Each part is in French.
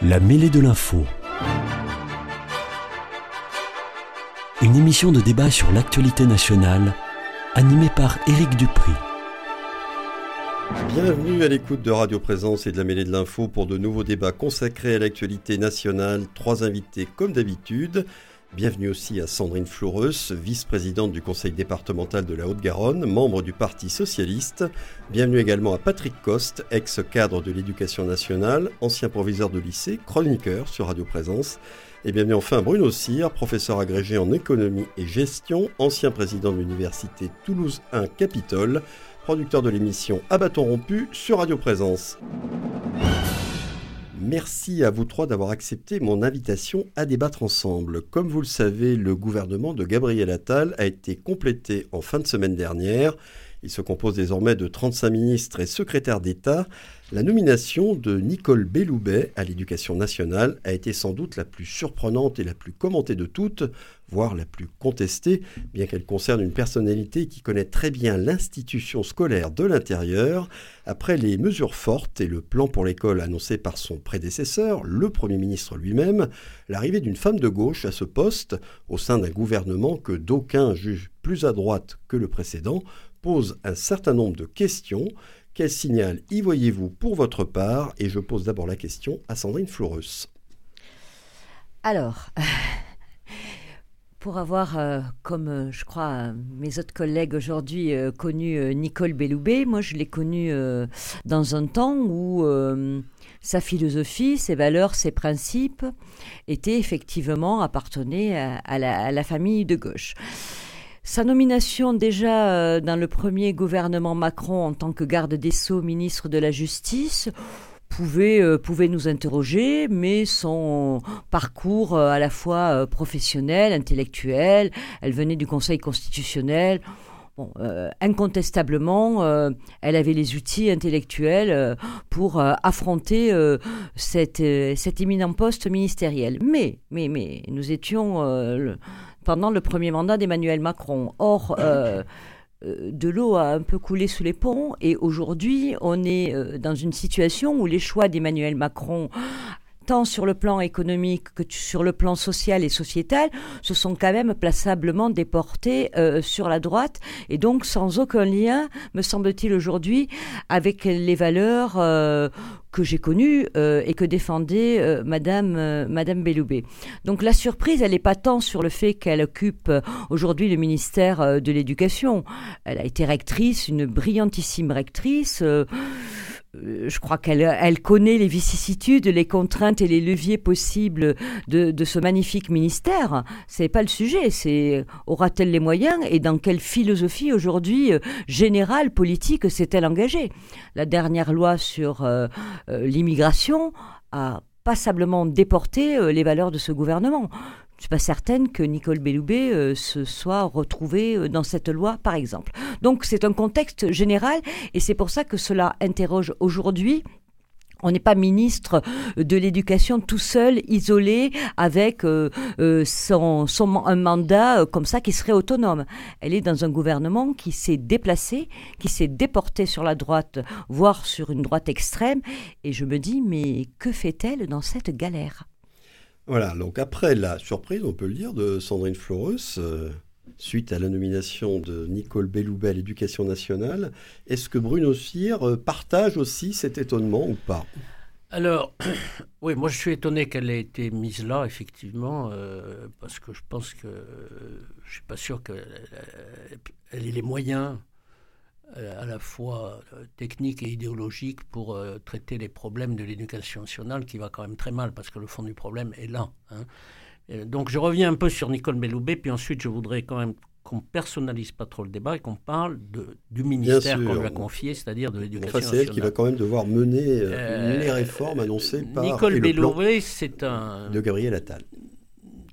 La mêlée de l'info. Une émission de débat sur l'actualité nationale, animée par Éric Dupri. Bienvenue à l'écoute de Radio Présence et de la mêlée de l'info pour de nouveaux débats consacrés à l'actualité nationale. Trois invités comme d'habitude. Bienvenue aussi à Sandrine Floreus, vice-présidente du conseil départemental de la Haute-Garonne, membre du Parti socialiste. Bienvenue également à Patrick Coste, ex-cadre de l'éducation nationale, ancien proviseur de lycée, chroniqueur sur Radio Présence. Et bienvenue enfin à Bruno Cyr, professeur agrégé en économie et gestion, ancien président de l'université Toulouse 1 Capitole, producteur de l'émission À bâton rompu sur Radio Présence. Merci à vous trois d'avoir accepté mon invitation à débattre ensemble. Comme vous le savez, le gouvernement de Gabriel Attal a été complété en fin de semaine dernière. Il se compose désormais de 35 ministres et secrétaires d'État. La nomination de Nicole Belloubet à l'éducation nationale a été sans doute la plus surprenante et la plus commentée de toutes, voire la plus contestée, bien qu'elle concerne une personnalité qui connaît très bien l'institution scolaire de l'intérieur. Après les mesures fortes et le plan pour l'école annoncé par son prédécesseur, le Premier ministre lui-même, l'arrivée d'une femme de gauche à ce poste, au sein d'un gouvernement que d'aucuns jugent plus à droite que le précédent, pose un certain nombre de questions. Quel signal y voyez-vous pour votre part? Et je pose d'abord la question à Sandrine Floreus. Alors, pour avoir, euh, comme euh, je crois mes autres collègues aujourd'hui, euh, connu Nicole Belloubet, moi je l'ai connue dans un temps où sa philosophie, ses valeurs, ses principes étaient effectivement appartenaient à la famille de gauche. Sa nomination déjà dans le premier gouvernement Macron en tant que garde des sceaux, ministre de la Justice, pouvait, euh, pouvait nous interroger, mais son parcours euh, à la fois professionnel, intellectuel, elle venait du Conseil constitutionnel. Bon, incontestablement, elle avait les outils intellectuels pour affronter cette, cet éminent poste ministériel. Mais, mais, mais, nous étions pendant le premier mandat d'Emmanuel Macron. Or, euh, euh, de l'eau a un peu coulé sous les ponts et aujourd'hui, on est euh, dans une situation où les choix d'Emmanuel Macron tant sur le plan économique que sur le plan social et sociétal, se sont quand même plaçablement déportés sur la droite et donc sans aucun lien, me semble-t-il aujourd'hui, avec les valeurs que j'ai connu euh, et que défendait euh, Madame euh, Madame Belloubet. Donc la surprise, elle n'est pas tant sur le fait qu'elle occupe aujourd'hui le ministère de l'Éducation. Elle a été rectrice, une brillantissime rectrice. Euh, je crois qu'elle elle connaît les vicissitudes, les contraintes et les leviers possibles de, ce magnifique ministère. C'est pas le sujet. Aura-t-elle les moyens et dans quelle philosophie aujourd'hui euh, générale politique s'est-elle engagée? La dernière loi sur euh, l'immigration a passablement déporté les valeurs de ce gouvernement. Je ne suis pas certaine que Nicole Belloubet euh, se soit retrouvée euh, dans cette loi, par exemple. Donc c'est un contexte général et c'est pour ça que cela interroge aujourd'hui on n'est pas ministre de l'éducation tout seul, isolé, avec euh, un mandat comme ça qui serait autonome. Elle est dans un gouvernement qui s'est déplacé, qui s'est déporté sur la droite, voire sur une droite extrême. Et je me dis, mais que fait-elle dans cette galère? Voilà, donc après la surprise, on peut le dire, de Sandrine Floreus, euh, suite à la nomination de Nicole Belloubet à l'Éducation nationale, est-ce que Bruno Cyr euh, partage aussi cet étonnement ou pas? Alors, oui, moi je suis étonné qu'elle ait été mise là, effectivement, euh, parce que je pense que je ne suis pas sûr qu'elle ait les moyens euh, à la fois euh, technique et idéologique pour euh, traiter les problèmes de l'éducation nationale qui va quand même très mal parce que le fond du problème est là. Hein. donc je reviens un peu sur Nicole Belloubet, puis ensuite je voudrais quand même qu'on personnalise pas trop le débat et qu'on parle de, du ministère qu'on lui a confié, c'est-à-dire de l'éducation enfin, c'est elle qui va quand même devoir mener les réformes annoncées par Nicole Belloubet, c'est un de Gabriel Attal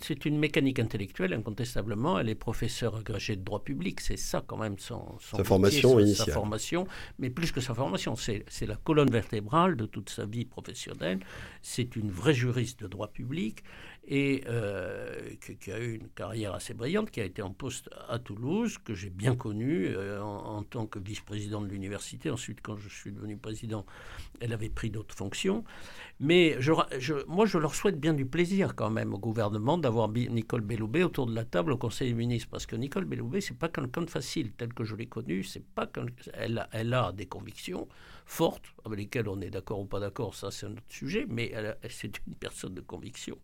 c'est une mécanique intellectuelle, incontestablement. Elle est professeure agrégée de droit public. C'est ça, quand même, son, sa formation initiale. Sa formation, mais plus que sa formation, c'est la colonne vertébrale de toute sa vie professionnelle. C'est une vraie juriste de droit public. Et euh, qui, a eu une carrière assez brillante, qui a été en poste à Toulouse, que j'ai bien connu euh, en, tant que vice-président de l'université. Ensuite, quand je suis devenu président, elle avait pris d'autres fonctions. Mais je, moi, je leur souhaite bien du plaisir quand même au gouvernement d'avoir Nicole Belloubet autour de la table au Conseil des ministres, parce que Nicole Belloubet, c'est pas quelqu'un de facile, tel que je l'ai connu. C'est pas elle, elle a des convictions fortes, avec lesquelles on est d'accord ou pas d'accord, ça c'est un autre sujet, mais c'est une personne de conviction.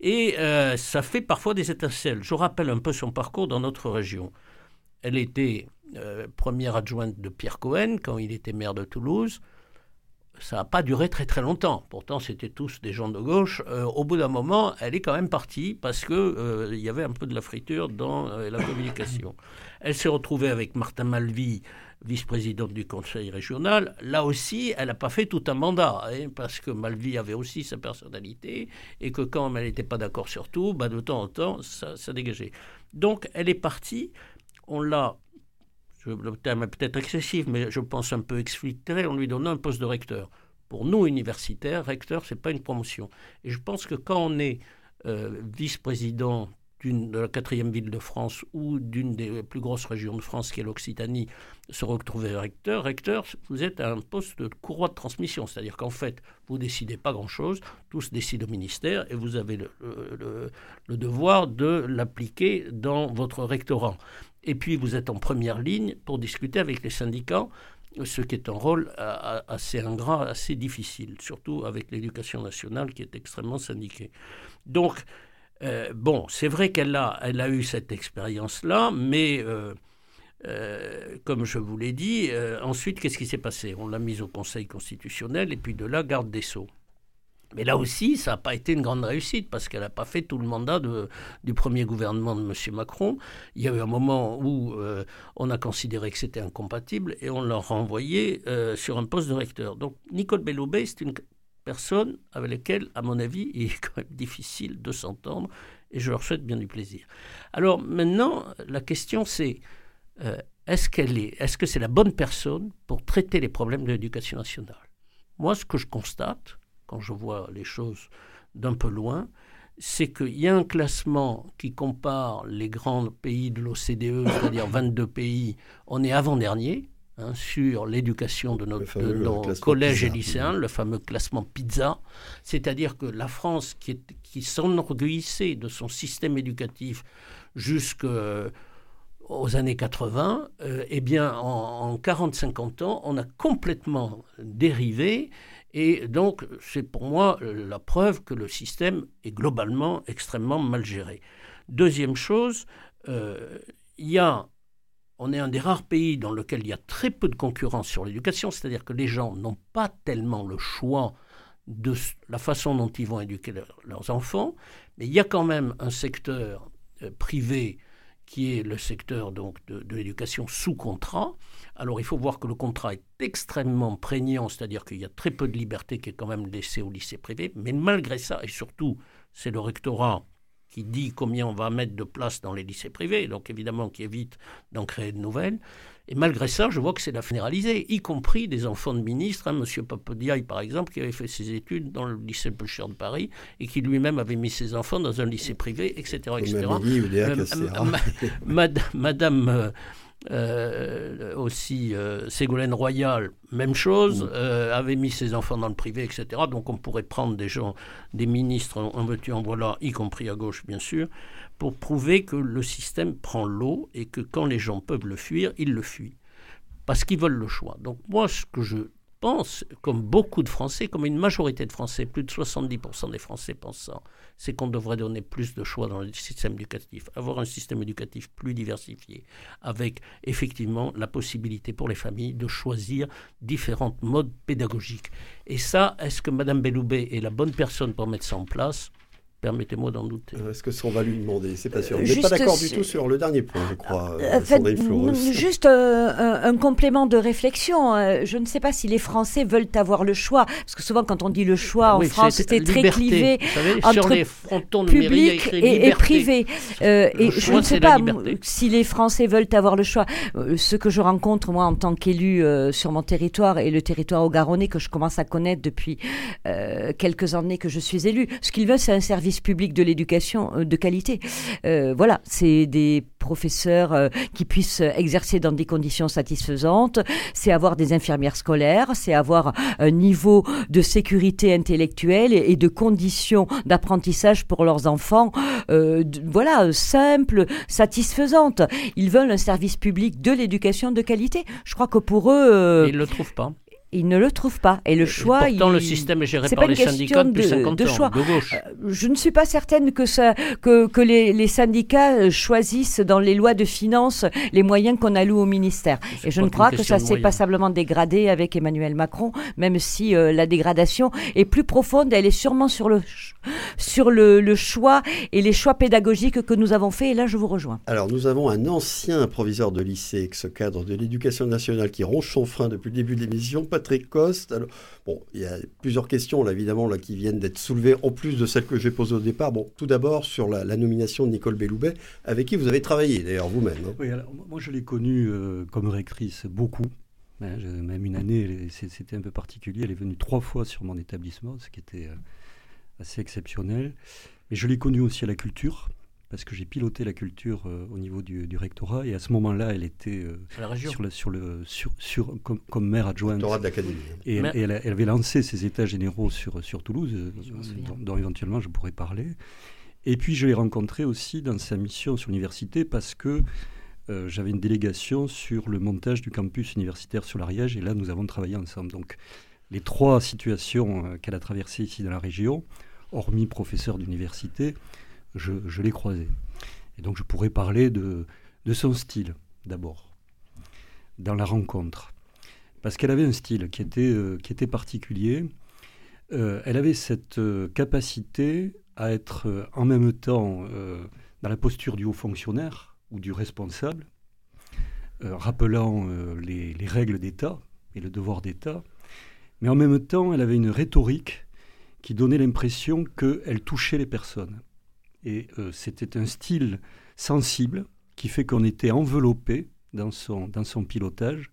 Et euh, ça fait parfois des étincelles. Je rappelle un peu son parcours dans notre région. Elle était euh, première adjointe de Pierre Cohen quand il était maire de Toulouse. Ça n'a pas duré très très longtemps. Pourtant, c'était tous des gens de gauche. Euh, au bout d'un moment, elle est quand même partie parce qu'il il y avait un peu de la friture dans la communication. Elle s'est retrouvée avec Martin Malvy vice-présidente du conseil régional, là aussi, elle n'a pas fait tout un mandat, hein, parce que Malvi avait aussi sa personnalité, et que quand elle n'était pas d'accord sur tout, bah, de temps en temps, ça, dégageait. Donc, elle est partie, on l'a, le terme est peut-être excessif, mais je pense un peu exfiltré, on lui donne un poste de recteur. Pour nous, universitaires, recteur, ce n'est pas une promotion. Et je pense que quand on est euh, vice-président de la quatrième ville de France ou d'une des plus grosses régions de France, qui est l'Occitanie, se retrouver recteur. Recteur, vous êtes à un poste de courroie de transmission, c'est-à-dire qu'en fait, vous décidez pas grand-chose, tous décident au ministère et vous avez le, devoir de l'appliquer dans votre rectorat. Et puis, vous êtes en première ligne pour discuter avec les syndicats ce qui est un rôle assez ingrat, assez difficile, surtout avec l'éducation nationale qui est extrêmement syndiquée. Donc, euh, bon, c'est vrai qu'elle a, elle a eu cette expérience-là, mais euh, euh, comme je vous l'ai dit, ensuite, qu'est-ce qui s'est passé? On l'a mise au Conseil constitutionnel et puis de là, garde des Sceaux. Mais là aussi, ça n'a pas été une grande réussite parce qu'elle n'a pas fait tout le mandat du premier gouvernement de M. Macron. Il y a eu un moment où on a considéré que c'était incompatible et on l'a renvoyé sur un poste de recteur. Donc Nicole Belloubet, c'est une personnes avec lesquelles, à mon avis, il est quand même difficile de s'entendre et je leur souhaite bien du plaisir. Alors maintenant, la question c'est euh, est-ce qu'elle est, est-ce que c'est la bonne personne pour traiter les problèmes de l'éducation nationale? Moi, ce que je constate quand je vois les choses d'un peu loin, c'est qu'il y a un classement qui compare les grands pays de l'OCDE, c'est-à-dire 22 pays, on est avant-dernier, Hein, sur l'éducation de, notre, nos collèges et lycéens, le fameux classement PISA, c'est-à-dire que la France, qui, qui s'enorgueillissait de son système éducatif jusqu'aux années 80, euh, eh bien, en, en 40-50 ans, on a complètement dérivé. Et donc, c'est pour moi la preuve que le système est globalement extrêmement mal géré. Deuxième chose, euh, il y a on est un des rares pays dans lequel il y a très peu de concurrence sur l'éducation, c'est-à-dire que les gens n'ont pas tellement le choix de la façon dont ils vont éduquer leurs enfants, mais il y a quand même un secteur euh, privé qui est le secteur de, l'éducation sous contrat. Alors il faut voir que le contrat est extrêmement prégnant, c'est-à-dire qu'il y a très peu de liberté qui est quand même laissée au lycée privé, mais malgré ça, et surtout c'est le rectorat qui dit combien on va mettre de place dans les lycées privés, donc évidemment qui évite d'en créer de nouvelles. Et malgré ça, je vois que c'est la généralisée, y compris des enfants de ministres. Hein, Monsieur Papodiaï, par exemple, qui avait fait ses études dans le lycée Pêcheur de Paris et qui lui-même avait mis ses enfants dans un lycée privé, etc. etc. Madame, Madame euh, aussi euh, Ségolène Royal, même chose, euh, avait mis ses enfants dans le privé, etc. Donc on pourrait prendre des gens, des ministres, en veux-tu, en voilà, y compris à gauche bien sûr, pour prouver que le système prend l'eau et que quand les gens peuvent le fuir, ils le fuient. Parce qu'ils veulent le choix. Donc moi, ce que je pense, comme beaucoup de Français, comme une majorité de Français, plus de 70% des Français pensent ça, c'est qu'on devrait donner plus de choix dans le système éducatif, avoir un système éducatif plus diversifié, avec effectivement la possibilité pour les familles de choisir différents modes pédagogiques. Et ça, est-ce que Mme Belloubet est la bonne personne pour mettre ça en place? Permettez-moi d'en douter. Euh, est-ce que ça, on va lui demander? C'est pas sûr. On n'est pas d'accord du tout sur le dernier point, je crois. Euh, euh juste un, complément de réflexion. Je ne sais pas si les Français veulent avoir le choix, parce que souvent quand on dit le choix en France, c'est très clivé entre public et, privé. et je ne sais pas si les Français veulent avoir le choix. Ce que je rencontre moi en tant qu'élu sur mon territoire et le territoire au Garonnais que je commence à connaître depuis quelques années que je suis élu, ce qu'ils veulent, c'est un service public de l'éducation de qualité. voilà, c'est des professeurs qui puissent exercer dans des conditions satisfaisantes, c'est avoir des infirmières scolaires, c'est avoir un niveau de sécurité intellectuelle et, de conditions d'apprentissage pour leurs enfants, euh, voilà, simples, satisfaisantes. Ils veulent un service public de l'éducation de qualité. Je crois que pour eux... Euh, Ils ne le trouvent pas ils ne le trouvent pas. Et le choix. pourtant, le système est géré par les syndicats depuis 50 de, choix. de gauche. Euh, je ne suis pas certaine que, ça, que, que les, les, syndicats euh, choisissent dans les lois de finances les moyens qu'on alloue au ministère. Et je ne crois que ça s'est passablement dégradé avec Emmanuel Macron, même si euh, la dégradation est plus profonde. Elle est sûrement sur le, sur le, le choix et les choix pédagogiques que nous avons faits. Et là, je vous rejoins. Alors, nous avons un ancien proviseur de lycée, ex-cadre de l'éducation nationale, qui ronge son frein depuis le début de l'émission. Patrick Coste. bon, il y a plusieurs questions, là, évidemment, là, qui viennent d'être soulevées, en plus de celles que j'ai posées au départ. Bon, tout d'abord, sur la, nomination de Nicole Belloubet, avec qui vous avez travaillé, d'ailleurs, vous-même. Hein. Moi, je l'ai connue euh, comme rectrice beaucoup. Hein, même une année, c'était un peu particulier. Elle est venue trois fois sur mon établissement, ce qui était euh, assez exceptionnel. Mais je l'ai connue aussi à la culture parce que j'ai piloté la culture euh, au niveau du, rectorat et à ce moment-là, elle était euh, sur, le, sur le sur, sur comme, comme, maire adjointe. de l'académie. Et, elle, avait lancé ses états généraux sur sur Toulouse, euh, dont, éventuellement je pourrais parler. Et puis je l'ai rencontrée aussi dans sa mission sur l'université parce que j'avais une délégation sur le montage du campus universitaire sur l'Ariège et là nous avons travaillé ensemble. Donc les trois situations qu'elle a traversées ici dans la région, hormis professeur d'université, je, l'ai croisé. Et donc je pourrais parler de, son style d'abord, dans la rencontre. Parce qu'elle avait un style qui était, euh, qui était particulier. Euh, elle avait cette euh, capacité à être en même temps dans la posture du haut fonctionnaire ou du responsable, rappelant les, les règles d'État et le devoir d'État, mais en même temps, elle avait une rhétorique qui donnait l'impression qu'elle touchait les personnes. Et euh, c'était un style sensible qui fait qu'on était enveloppé dans son, pilotage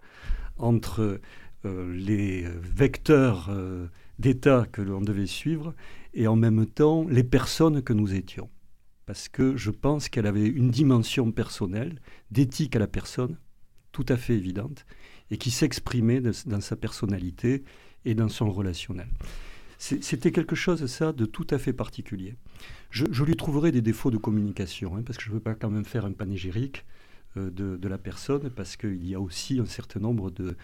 entre euh, les vecteurs euh, d'État que l'on devait suivre et en même temps les personnes que nous étions. Parce que je pense qu'elle avait une dimension personnelle, d'éthique à la personne, tout à fait évidente, et qui s'exprimait dans sa personnalité et dans son relationnel. C'était quelque chose, ça, de tout à fait particulier. Je, lui trouverai des défauts de communication, hein, parce que je ne veux pas quand même faire un panégyrique euh, de, la personne, parce qu'il y a aussi un certain nombre de,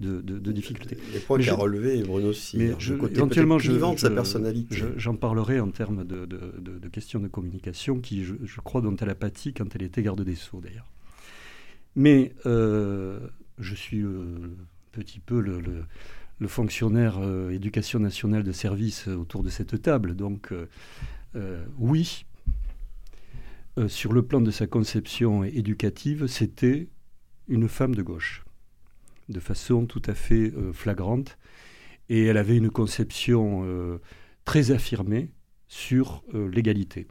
de, difficultés. Les points qu'a relevé Bruno aussi, mais je, éventuellement, je, de sa personnalité. J'en parlerai en termes de, questions de communication, qui, je, crois, dont elle a pâti quand elle était garde des Sceaux, d'ailleurs. Mais euh, je suis euh, un petit peu le le fonctionnaire euh, éducation nationale de service euh, autour de cette table. Donc euh, oui, sur le plan de sa conception éducative, c'était une femme de gauche, de façon tout à fait flagrante. Et elle avait une conception très affirmée sur l'égalité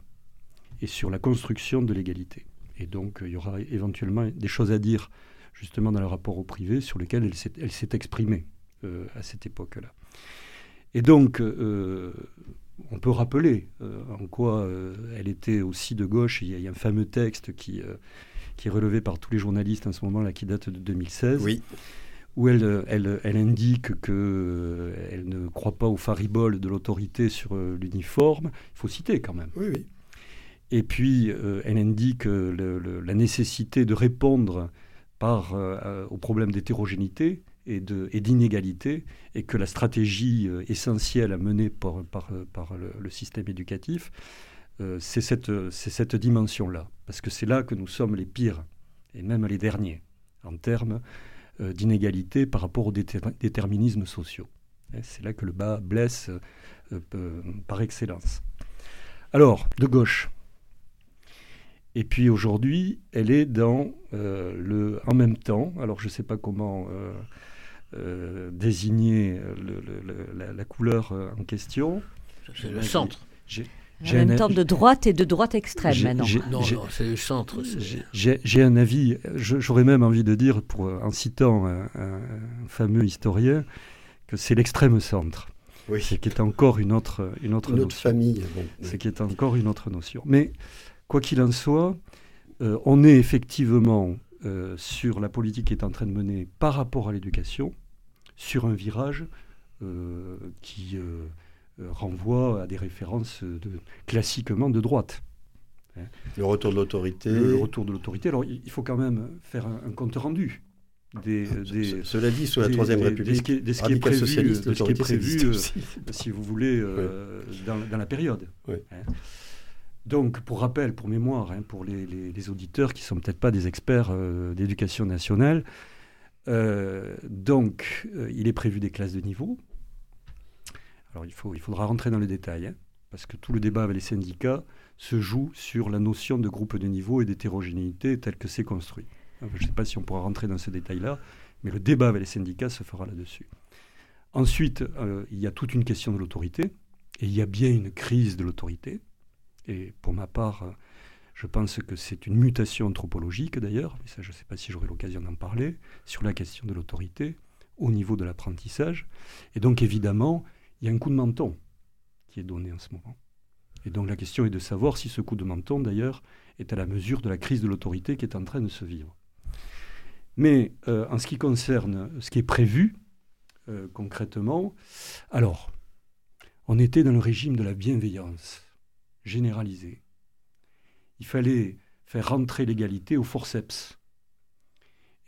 et sur la construction de l'égalité. Et donc, il y aura éventuellement des choses à dire justement dans le rapport au privé sur lesquelles elle s'est exprimée. Euh, à cette époque-là. Et donc, euh, on peut rappeler euh, en quoi elle était aussi de gauche. Il y, a, un fameux texte qui, qui est relevé par tous les journalistes en ce moment-là, qui date de 2016. Oui où elle, elle, elle indique qu'elle ne croit pas au faribole de l'autorité sur l'uniforme. Il faut citer quand même. Oui, oui. Et puis, elle indique la nécessité de répondre par, au problème d'hétérogénéité et d'inégalité, et, et, que la stratégie euh, essentielle à mener par, par, par le, système éducatif, euh, c'est cette, cette dimension-là. Parce que c'est là que nous sommes les pires, et même les derniers, en termes euh, d'inégalité par rapport aux déterminismes sociaux. C'est là que le bas blesse par excellence. Alors, de gauche. Et puis aujourd'hui, elle est dans le en même temps. Alors je ne sais pas comment euh, désigner le, la, couleur euh, en question. C'est le centre. J'ai en même temps de droite et de droite extrême maintenant. Non, non c'est le centre. J'ai un avis, j'aurais même envie de dire, pour, en citant un, fameux historien, que c'est l'extrême centre. Oui. Ce qui est encore une autre, une autre, une autre famille. Bon, Ce qui est encore une autre notion. Mais quoi qu'il en soit, euh, on est effectivement euh, sur la politique qui est en train de mener par rapport à l'éducation, sur un virage euh, qui renvoie à des références de, classiquement de droite. Hein. Le retour de l'autorité. Le, retour de l'autorité. Alors, il faut quand même faire un, compte rendu. Des, des, Cela dit, sous la Troisième République, des, ce qui est prévu, de ce qui est prévu si vous voulez, dans, dans, la période. Oui. Hein. Donc, pour rappel, pour mémoire, hein, pour les, auditeurs qui ne sont peut-être pas des experts euh, d'éducation nationale, euh, euh, il est prévu des classes de niveau. Alors, il, faudra rentrer dans les détails, hein, parce que tout le débat avec les syndicats se joue sur la notion de groupe de niveau et d'hétérogénéité tel que c'est construit. je ne sais pas si on pourra rentrer dans ce détail-là, mais le débat avec les syndicats se fera là-dessus. Ensuite, il y a toute une question de l'autorité, et il y a bien une crise de l'autorité. Et pour ma part, je pense que c'est une mutation anthropologique d'ailleurs, mais ça je ne sais pas si j'aurai l'occasion d'en parler, sur la question de l'autorité au niveau de l'apprentissage. Et donc évidemment, il y a un coup de menton qui est donné en ce moment. Et donc la question est de savoir si ce coup de menton d'ailleurs est à la mesure de la crise de l'autorité qui est en train de se vivre. Mais euh, en ce qui concerne ce qui est prévu euh, concrètement, alors, on était dans le régime de la bienveillance généralisé. Il fallait faire rentrer l'égalité au forceps.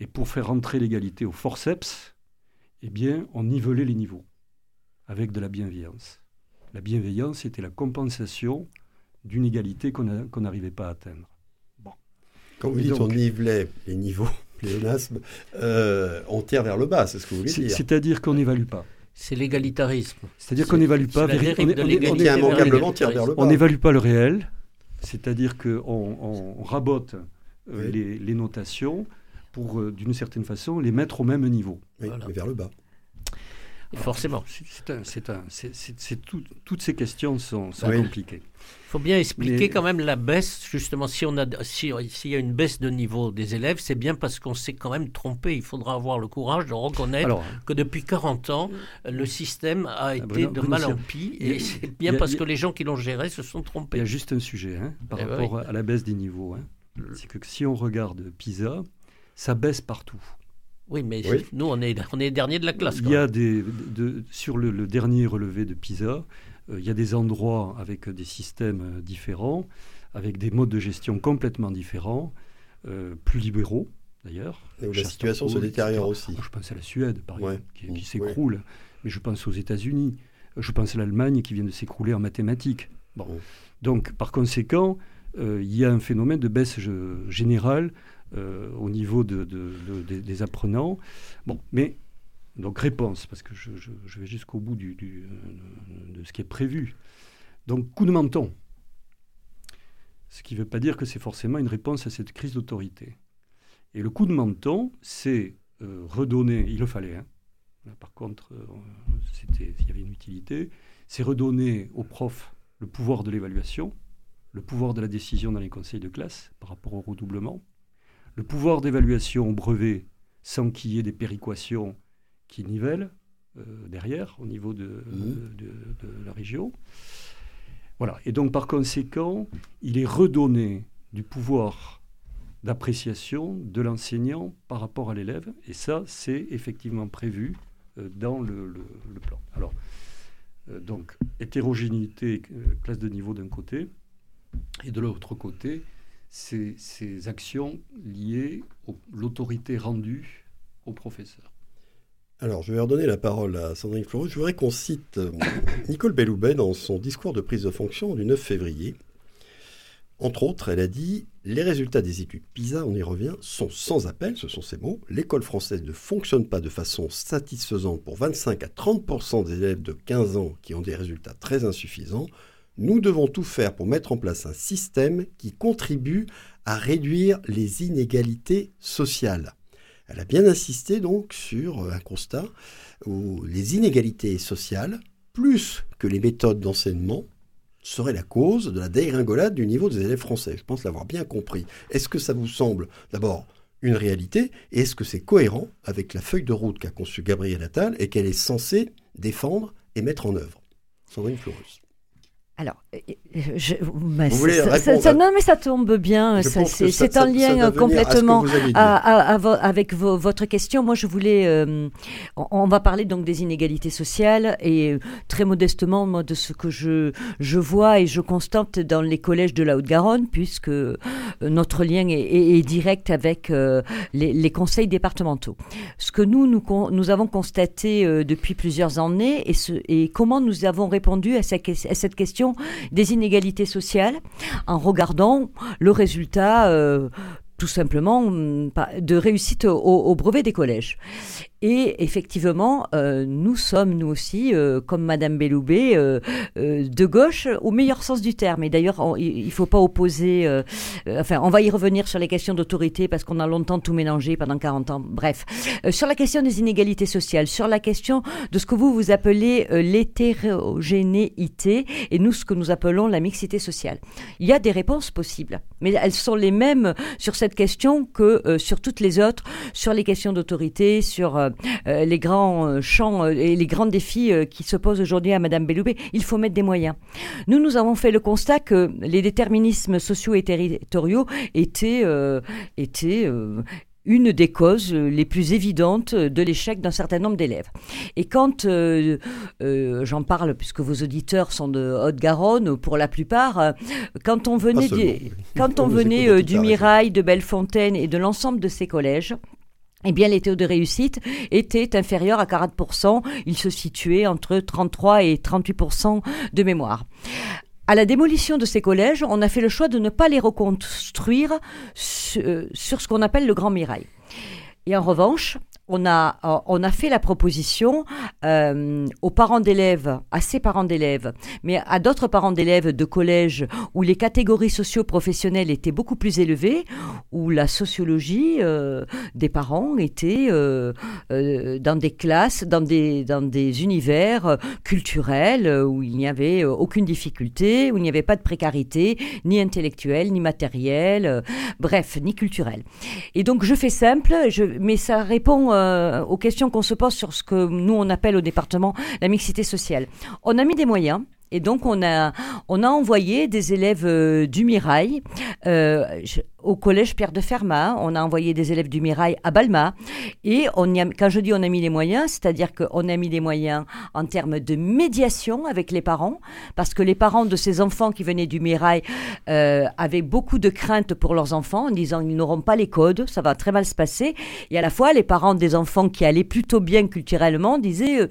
Et pour faire rentrer l'égalité au forceps, eh bien, on nivelait les niveaux avec de la bienveillance. La bienveillance était la compensation d'une égalité qu'on n'arrivait pas à atteindre. Bon. Quand vous dites on nivelait les niveaux, pléonasme, euh, on tire vers le bas, c'est ce que vous voulez dire. C'est-à-dire qu'on n'évalue pas. C'est l'égalitarisme. C'est-à-dire qu'on n'évalue pas. On n'évalue pas le réel. C'est-à-dire qu'on on, rabote euh, les, notations pour, euh, d'une certaine façon, les mettre au même niveau. Oui, vers le bas. Forcément. C'est toutes ces questions sont, compliquées. Il faut bien expliquer quand même la baisse. Justement, si on a, s'il y a une baisse de niveau des élèves, c'est bien parce qu'on s'est quand même trompé. Il faudra avoir le courage de reconnaître que depuis 40 ans, le système a ah, été de mal en pis. Et c'est bien parce que les gens qui l'ont géré se sont trompés. Il y a juste un sujet hein, par eh rapport à la baisse des niveaux. Hein. C'est que si on regarde PISA, ça baisse partout. Oui, mais nous, on est, on est dernier de la classe. Il y a des, sur le, dernier relevé de PISA, euh, il y a des endroits avec des systèmes euh, différents, avec des modes de gestion complètement différents, euh, plus libéraux d'ailleurs. Et où la situation se détériore aussi. Je pense à la Suède, par exemple, qui, s'écroule. Mais je pense aux États-Unis. Je pense à l'Allemagne qui vient de s'écrouler en mathématiques. Bon. Donc, par conséquent, il y a un phénomène de baisse générale au niveau de, des apprenants. Bon, mais donc réponse, parce que je, vais jusqu'au bout du, de ce qui est prévu. Donc coup de menton. Ce qui ne veut pas dire que c'est forcément une réponse à cette crise d'autorité. Et le coup de menton, c'est euh, redonner, il le fallait, hein. par contre, euh, il y avait une utilité, c'est redonner aux profs le pouvoir de l'évaluation, le pouvoir de la décision dans les conseils de classe par rapport au redoublement, le pouvoir d'évaluation au brevet sans qu'il y ait des péréquations qui nivelle euh, derrière au niveau de, mmh. de, la région. Voilà. Et donc par conséquent, il est redonné du pouvoir d'appréciation de l'enseignant par rapport à l'élève. Et ça, c'est effectivement prévu euh, dans le, le, plan. Alors, euh, donc, hétérogénéité, classe de niveau d'un côté, et de l'autre côté, ces, actions liées à l'autorité rendue au professeur. Alors, je vais redonner la parole à Sandrine Floreux. Je voudrais qu'on cite euh, Nicole Belloubet dans son discours de prise de fonction du 9 février. Entre autres, elle a dit Les résultats des études PISA, on y revient, sont sans appel, ce sont ces mots. L'école française ne fonctionne pas de façon satisfaisante pour 25 à 30 des élèves de 15 ans qui ont des résultats très insuffisants. Nous devons tout faire pour mettre en place un système qui contribue à réduire les inégalités sociales. Elle a bien insisté donc sur un constat où les inégalités sociales, plus que les méthodes d'enseignement, seraient la cause de la dégringolade du niveau des élèves français. Je pense l'avoir bien compris. Est-ce que ça vous semble d'abord une réalité est-ce que c'est cohérent avec la feuille de route qu'a conçue Gabriel Attal et qu'elle est censée défendre et mettre en œuvre? Sandrine Florus. Alors, euh, euh, je, bah, Vous voulez ça, non, mais ça tombe bien. C'est ça lien complètement à- à- à avec vo- votre question. Moi, je voulais. euh, on, on va parler donc des inégalités sociales et très modestement, moi, de ce que je je vois et je constate dans les collèges de la Haute-Garonne, puisque notre lien est, est- est direct avec euh, les, les conseils départementaux. Ce que nous nous, avons constaté euh, depuis plusieurs années et, ce, et comment nous avons répondu à cette, ques- à cette question des inégalités sociales en regardant le résultat euh, tout simplement pas- de réussite au brevet des collèges. Et effectivement, euh, nous sommes, nous aussi, euh, comme Madame Belloubet, euh, de gauche au meilleur sens du terme. Et d'ailleurs, il ne faut pas opposer... enfin, on va y revenir sur les questions d'autorité parce qu'on a longtemps tout mélangé pendant 40 ans. Bref, sur la question des inégalités sociales, sur la question de ce que vous, vous appelez l'hétérogénéité et nous, ce que nous appelons la mixité sociale. Il y a des réponses possibles, mais elles sont les mêmes sur cette question que sur toutes les autres, sur les questions d'autorité, sur les grands euh, champs euh, et les grands défis euh, qui se posent aujourd'hui à Madame Belloubet. Il faut mettre des moyens. Nous, nous avons fait le constat que les déterminismes sociaux et territoriaux étaient, euh, étaient euh, une des causes euh, les plus évidentes de l'échec d'un certain nombre d'élèves. Et quand euh, euh, j'en parle, puisque vos auditeurs sont de Haute-Garonne pour la plupart, euh, quand on venait, du- quand on On venait euh. Mirail, de Bellefontaine et de l'ensemble de ces collèges, eh bien, les taux de réussite étaient inférieurs à 40%. Ils se situaient entre 33 et 38% de mémoire. À la démolition de ces collèges, on a fait le choix de ne pas les reconstruire euh, sur ce qu'on appelle le Grand Mirail. Et en revanche, on a, euh, on a fait la proposition euh, aux parents d'élèves, à ces parents d'élèves, mais à d'autres parents d'élèves de collège où les catégories socio-professionnelles étaient beaucoup plus élevées, où la sociologie euh, des parents était dans des classes, dans des, dans des univers culturels où il n'y avait aucune difficulté, où il n'y avait pas de précarité, ni intellectuelle, ni matérielle, bref, ni culturelle. Et donc je fais simple, je, mais ça répond euh, aux questions qu'on se pose sur ce que nous on appelle au département la mixité sociale. On a mis des moyens. Et donc on a on a envoyé des élèves euh, du Mirail euh, au collège Pierre de Fermat, on a envoyé des élèves du Mirail à Balma et quand je dis on a mis les moyens, c'est-à-dire qu'on a mis des moyens en termes de médiation avec les parents parce que les parents de ces enfants qui venaient du Mirail euh, avaient beaucoup de craintes pour leurs enfants en disant ils n'auront pas les codes, ça va très mal se passer. Et à la fois, les parents des enfants qui allaient plutôt bien culturellement disaient euh,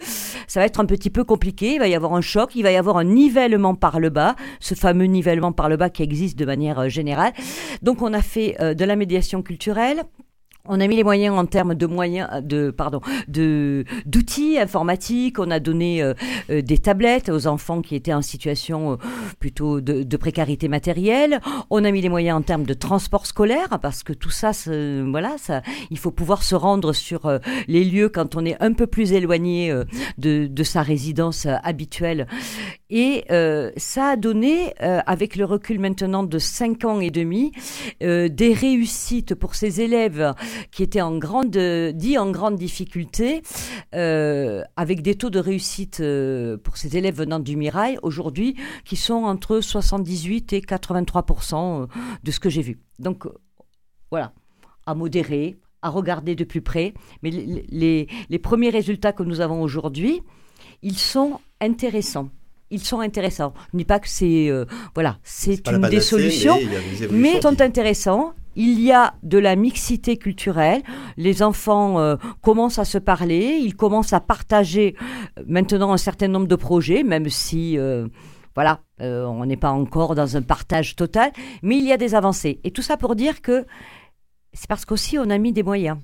ça va être un petit peu compliqué, il va y avoir un choc, il va y avoir un nivellement par le bas, ce fameux nivellement par le bas qui existe de manière euh, générale. Donc on a fait euh, de la médiation culturelle. On a mis les moyens en termes de moyens de pardon de d'outils informatiques. On a donné euh, euh, des tablettes aux enfants qui étaient en situation euh, plutôt de, de précarité matérielle. On a mis les moyens en termes de transport scolaire parce que tout ça, voilà, ça, il faut pouvoir se rendre sur euh, les lieux quand on est un peu plus éloigné euh, de, de sa résidence euh, habituelle. Et euh, ça a donné, euh, avec le recul maintenant de 5 ans et demi, euh, des réussites pour ces élèves qui étaient en grande, dits en grande difficulté, euh, avec des taux de réussite euh, pour ces élèves venant du Mirail aujourd'hui qui sont entre 78 et 83% euh, de ce que j'ai vu. Donc voilà, à modérer, à regarder de plus près. Mais les premiers résultats que nous avons aujourd'hui, ils sont intéressants. Ils sont intéressants. Je ne dis pas que c'est euh, voilà, c'est une des solutions, mais mais sont intéressants. Il y a de la mixité culturelle. Les enfants euh, commencent à se parler. Ils commencent à partager euh, maintenant un certain nombre de projets, même si euh, voilà, on n'est pas encore dans un partage total. Mais il y a des avancées. Et tout ça pour dire que c'est parce qu'aussi on a mis des moyens.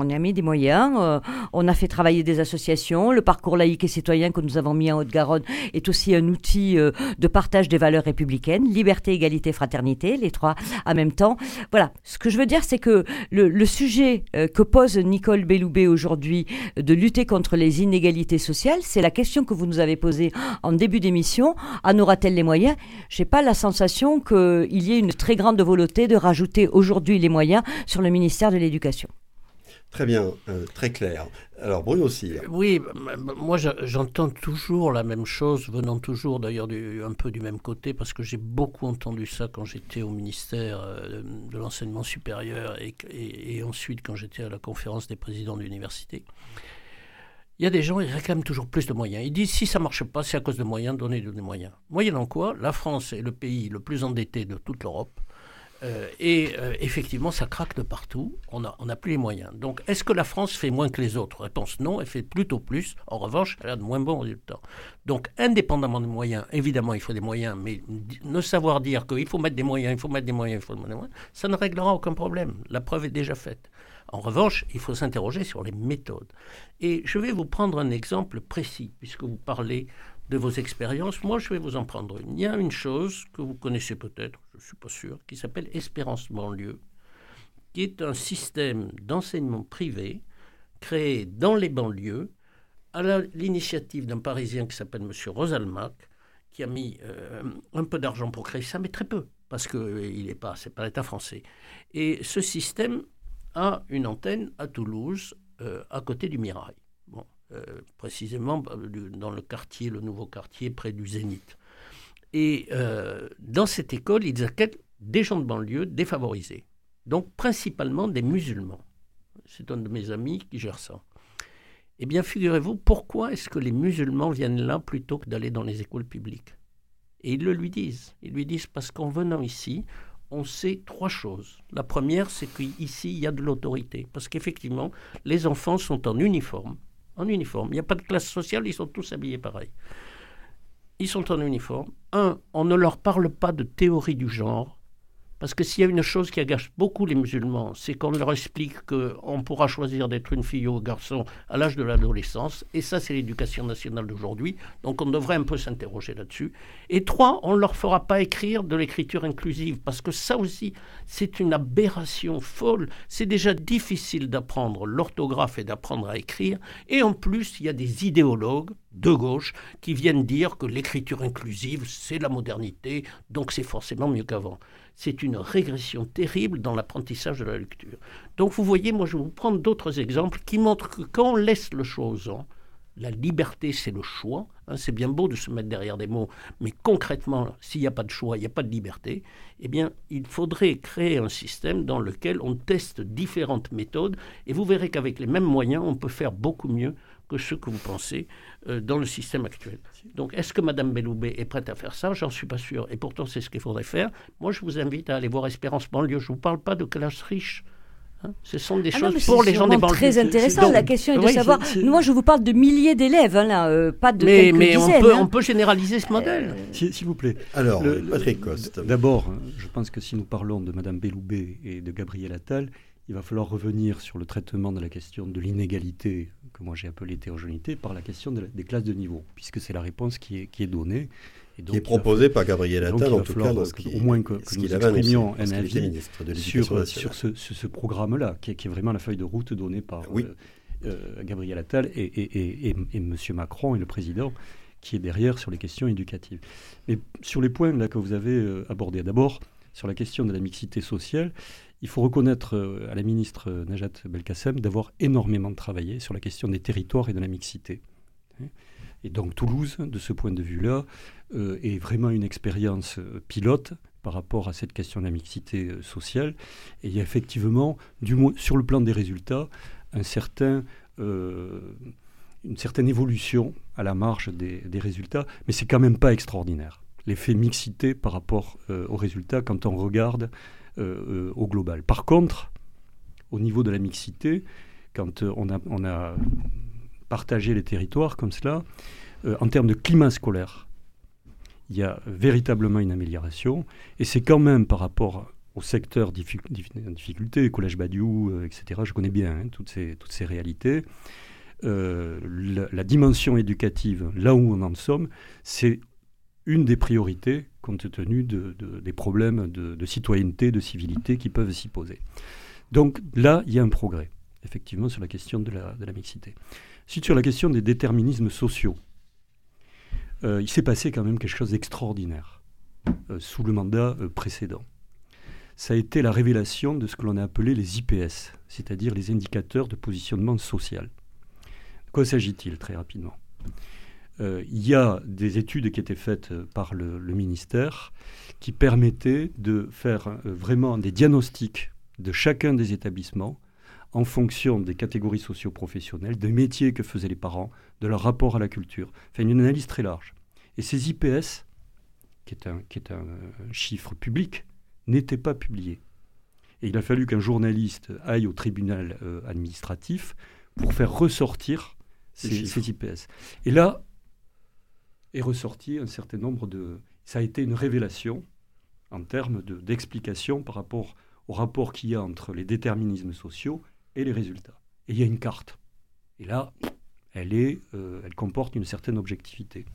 On a mis des moyens, euh, on a fait travailler des associations. Le parcours laïque et citoyen que nous avons mis en Haute-Garonne est aussi un outil euh, de partage des valeurs républicaines, liberté, égalité, fraternité, les trois en même temps. Voilà, ce que je veux dire, c'est que le, sujet euh, que pose Nicole Belloubet aujourd'hui de lutter contre les inégalités sociales, c'est la question que vous nous avez posée en début d'émission. En aura-t-elle les moyens? J'ai pas la sensation qu'il y ait une très grande volonté de rajouter aujourd'hui les moyens sur le ministère de l'Éducation. Très bien, euh, très clair. Alors Bruno Cyr. Oui, moi j'entends toujours la même chose, venant toujours d'ailleurs un peu du même côté, parce que j'ai beaucoup entendu ça quand j'étais au ministère euh, de l'enseignement supérieur et, ensuite quand j'étais à la conférence des présidents d'université. Il y a des gens, ils réclament toujours plus de moyens. Ils disent si ça ne marche pas, c'est à cause de moyens, donnez des moyens. Moyennant quoi, la France est le pays le plus endetté de toute l'Europe. Euh, et euh, effectivement, ça craque de partout. On n'a plus les moyens. Donc, est-ce que la France fait moins que les autres? Réponse non, elle fait plutôt plus. En revanche, elle a de moins bons résultats. Donc, indépendamment des moyens, évidemment, il faut des moyens, mais ne savoir dire qu'il faut mettre des moyens, il faut mettre des moyens, il faut mettre des moyens, ça ne réglera aucun problème. La preuve est déjà faite. En revanche, il faut s'interroger sur les méthodes. Et je vais vous prendre un exemple précis, puisque vous parlez de vos expériences. Moi, je vais vous en prendre une. Il y a une chose que vous connaissez peut-être, je ne suis pas sûr, qui s'appelle Espérance banlieue, qui est un système d'enseignement privé créé dans les banlieues à l'initiative d'un Parisien qui s'appelle M. Rosalmac, qui a mis euh, un peu d'argent pour créer ça, mais très peu, parce qu'il euh, n'est pas, c'est pas l'État français. Et ce système a une antenne à Toulouse, euh, à côté du Mirail. Bon, précisément bah, dans le quartier, le nouveau quartier près du Zénith. Et euh, dans cette école, ils accueillent des gens de banlieue défavorisés, donc principalement des musulmans. C'est un de mes amis qui gère ça. Eh bien, figurez-vous, pourquoi est-ce que les musulmans viennent là plutôt que d'aller dans les écoles publiques? Et ils le lui disent. Ils lui disent parce qu'en venant ici, on sait trois choses. La première, c'est qu'ici, il y a de l'autorité. Parce qu'effectivement, les enfants sont en uniforme en uniforme. Il n'y a pas de classe sociale, ils sont tous habillés pareil. Ils sont en uniforme. Un, on ne leur parle pas de théorie du genre. Parce que s'il y a une chose qui agace beaucoup les musulmans, c'est qu'on leur explique qu'on pourra choisir d'être une fille ou un garçon à l'âge de l'adolescence. Et ça, c'est l'éducation nationale d'aujourd'hui. Donc on devrait un peu s'interroger là-dessus. Et trois, on ne leur fera pas écrire de l'écriture inclusive. Parce que ça aussi, c'est une aberration folle. C'est déjà difficile d'apprendre l'orthographe et d'apprendre à écrire. Et en plus, il y a des idéologues de gauche qui viennent dire que l'écriture inclusive, c'est la modernité, donc c'est forcément mieux qu'avant c'est une régression terrible dans l'apprentissage de la lecture. Donc vous voyez, moi je vais vous prendre d'autres exemples qui montrent que quand on laisse le choix aux gens, la liberté c'est le choix, hein, c'est bien beau de se mettre derrière des mots, mais concrètement, s'il n'y a pas de choix, il n'y a pas de liberté, eh bien il faudrait créer un système dans lequel on teste différentes méthodes, et vous verrez qu'avec les mêmes moyens, on peut faire beaucoup mieux que ce que vous pensez dans le système actuel. Donc, est-ce que Mme Belloubet est prête à faire ça? J'en suis pas sûr. Et pourtant, c'est ce qu'il faudrait faire. Moi, je vous invite à aller voir Espérance banlieue. Je ne vous parle pas de classe riche. Hein. ce sont des ah choses pour les gens des banlieues. très intéressant. la question est de savoir. Moi, je vous parle de milliers d'élèves, hein, là, euh, pas de mais, quelques mais dizaines. on peut, hein. on peut généraliser ce modèle. Euh, s'il vous plaît. Alors, Patrick Coste. D'abord, je pense que si nous parlons de Mme Belloubet et de Gabriel Attal, il va falloir revenir sur le traitement de la question de l'inégalité, que moi j'ai appelé l'hétérogénéité, par la question des classes de niveau, puisque c'est la réponse qui est, qui est donnée. Et donc, qui est proposée par Gabriel Attal, en tout cas, au moins que, nous exprimions un avis sur, sur ce, ce programme-là, qui, qui, est vraiment la feuille de route donnée par euh, euh, Gabriel Attal et, et, et, et M. Macron et le président qui est derrière sur les questions éducatives. Mais sur les points là que vous avez euh, abordés, d'abord sur la question de la mixité sociale, il faut reconnaître euh, à la ministre euh, Najat Belkacem d'avoir énormément travaillé sur la question des territoires et de la mixité. Et donc Toulouse, de ce point de vue-là, euh, est vraiment une expérience pilote par rapport à cette question de la mixité sociale. Et il y a effectivement, du moins sur le plan des résultats, une certaine évolution à la marge des, des résultats, mais c'est quand même pas extraordinaire. L'effet mixité par rapport aux résultats, quand on regarde euh, euh, au global. Par contre, au niveau de la mixité, quand euh, on a, partagé les territoires comme cela, en termes de climat scolaire, il y a véritablement une amélioration. Et c'est quand même par rapport au secteur en difficulté, Collège Badiou, etc., je connais bien hein, toutes, ces, toutes ces réalités. la, dimension éducative, là où on en sommes, c'est une des priorités compte tenu de, des problèmes de, citoyenneté, de civilité qui peuvent s'y poser. Donc là, il y a un progrès, effectivement, sur la question de la, de la mixité. Ensuite, sur la question des déterminismes sociaux, euh, il s'est passé quand même quelque chose d'extraordinaire euh, sous le mandat euh, précédent. ça a été la révélation de ce que l'on a appelé les IPS, c'est-à-dire les indicateurs de positionnement social. De quoi s'agit-il très rapidement? Euh, Il y a des études qui étaient faites par le, ministère qui permettaient de faire euh, vraiment des diagnostics de chacun des établissements en fonction des catégories socio-professionnelles, des métiers que faisaient les parents, de leur rapport à la culture. Enfin, une analyse très large. Et ces IPS, qui est un, qui est un chiffre public, n'était pas publié. Et il a fallu qu'un journaliste aille au tribunal euh, administratif pour faire ressortir ces, ces, IPS. Et là est ressorti un certain nombre de... Ça a été une révélation en termes d'explication par rapport au rapport qu'il y a entre les déterminismes sociaux et les résultats. Et il y a une carte. Et là, elle, est, euh, elle comporte une certaine objectivité.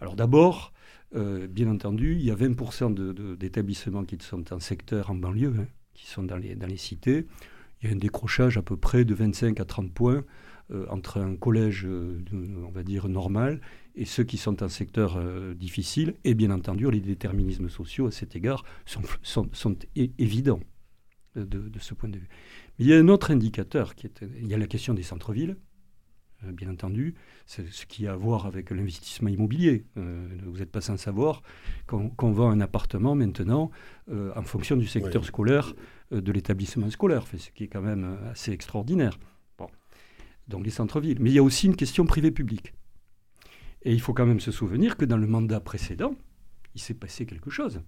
Alors d'abord, euh, bien entendu, il y a 20% d'établissements qui sont en secteur, en banlieue, hein, qui sont dans les, dans les cités. Il y a un décrochage à peu près de 25 à 30 points entre un collège, euh, on va dire, normal et ceux qui sont en secteur difficile. Et bien entendu, les déterminismes sociaux, à cet égard, sont, sont, sont évidents de, de, ce point de vue. Mais il y a un autre indicateur, qui est, il y a la question des centres-villes. Euh, bien entendu, c'est ce qui a à voir avec l'investissement immobilier. Euh, vous n'êtes pas sans savoir qu'on vend un appartement maintenant euh, en fonction du secteur scolaire de l'établissement scolaire, ce qui est quand même assez extraordinaire. Donc les centres-villes. Mais il y a aussi une question privée-publique. Et il faut quand même se souvenir que dans le mandat précédent, il s'est passé quelque chose.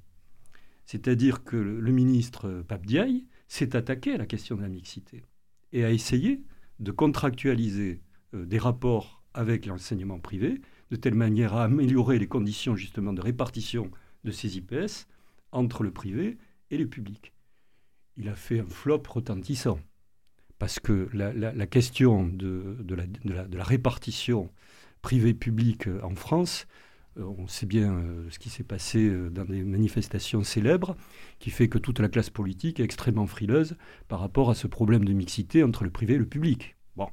C'est-à-dire que le, ministre Pape Diaye s'est attaqué à la question de la mixité et a essayé de contractualiser euh, des rapports avec l'enseignement privé, de telle manière à améliorer les conditions justement de répartition de ces IPS entre le privé et le public. Il a fait un flop retentissant, parce que la, question de, la, répartition privée-publique en France, euh, on sait bien euh, ce qui s'est passé dans des manifestations célèbres, qui fait que toute la classe politique est extrêmement frileuse par rapport à ce problème de mixité entre le privé et le public. Bon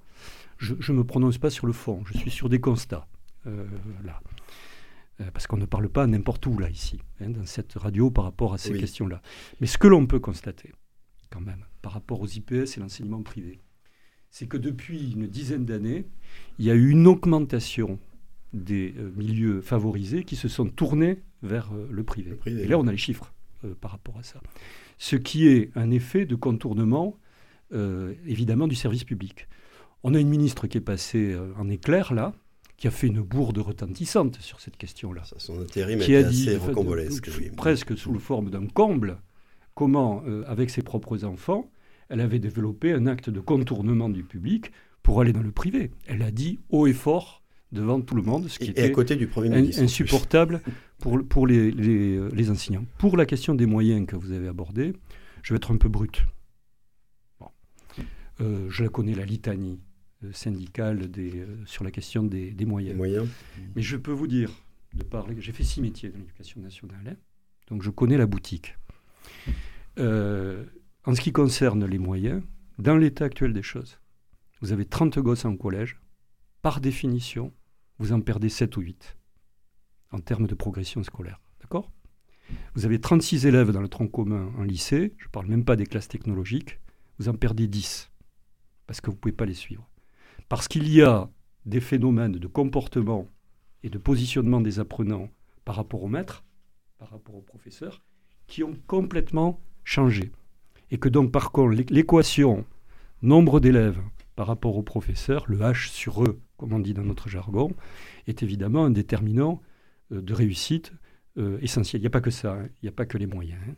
je ne me prononce pas sur le fond, je suis sur des constats, euh, là. Euh, parce qu'on ne parle pas n'importe où, là, ici, hein, dans cette radio, par rapport à ces questions-là. Mais ce que l'on peut constater, quand même, par rapport aux IPS et l'enseignement privé, c'est que depuis une dizaine d'années, il y a eu une augmentation des euh, milieux favorisés qui se sont tournés vers le privé. Et là, on a les chiffres par rapport à ça. Ce qui est un effet de contournement, évidemment, du service public. On a une ministre qui est passée euh, en éclair, là, qui a fait une bourde retentissante sur cette question-là. Son intérim qui a dit, presque sous la forme d'un comble, comment, euh, avec ses propres enfants, elle avait développé un acte de contournement du public pour aller dans le privé. Elle a dit haut et fort devant tout le monde, ce qui était à côté du Premier ministre, insupportable pour, pour les, les, euh, les, enseignants. Pour la question des moyens que vous avez abordés, je vais être un peu brut. je la connais, la litanie euh, syndicale des, euh, sur la question des, moyens. moyens. Mais je peux vous dire, de parler, j'ai fait six métiers dans l'éducation nationale, hein, donc je connais la boutique. Euh, en ce qui concerne les moyens, dans l'état actuel des choses, vous avez 30 gosses en collège, par définition, vous en perdez 7 ou 8 en termes de progression scolaire. D'accord? Vous avez 36 élèves dans le tronc commun en lycée, je ne parle même pas des classes technologiques, vous en perdez 10 parce que vous ne pouvez pas les suivre. Parce qu'il y a des phénomènes de comportement et de positionnement des apprenants par rapport aux maîtres, par rapport aux professeurs, qui ont complètement changé. Et que donc, par contre, l'équation nombre d'élèves par rapport aux professeurs, le H sur E, comme on dit dans notre jargon, est évidemment un déterminant euh, de réussite euh, essentiel. Il n'y a pas que ça, hein. il n'y a pas que les moyens. Hein.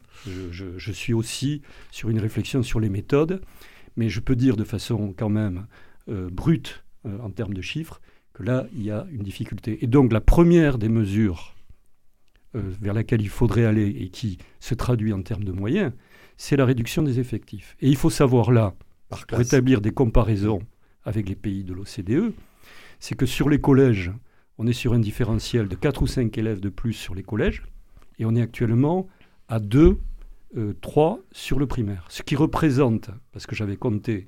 je, suis aussi sur une réflexion sur les méthodes, mais je peux dire de façon quand même euh, brute en termes de chiffres, que là, il y a une difficulté. Et donc, la première des mesures vers laquelle il faudrait aller et qui se traduit en termes de moyens, c'est la réduction des effectifs. Et il faut savoir là, pour établir des comparaisons avec les pays de l'OCDE, c'est que sur les collèges, on est sur un différentiel de 4 ou 5 élèves de plus sur les collèges, et on est actuellement à 2, 3 sur le primaire. Ce qui représente, parce que j'avais compté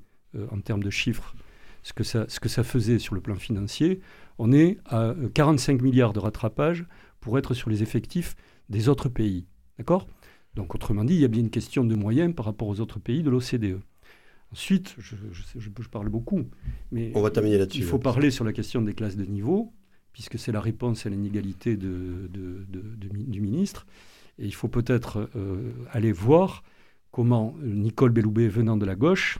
en termes de chiffres, ce que, ça, ce que ça faisait sur le plan financier, on est à 45 milliards de rattrapage pour être sur les effectifs des autres pays. D'accord? Donc autrement dit, il y a bien une question de moyens par rapport aux autres pays de l'OCDE. Ensuite, je, je, parle beaucoup, mais On va il faut parler sur la question des classes de niveau, puisque c'est la réponse à l'inégalité de, du ministre. Et il faut peut-être euh, aller voir comment Nicole Belloubet, venant de la gauche,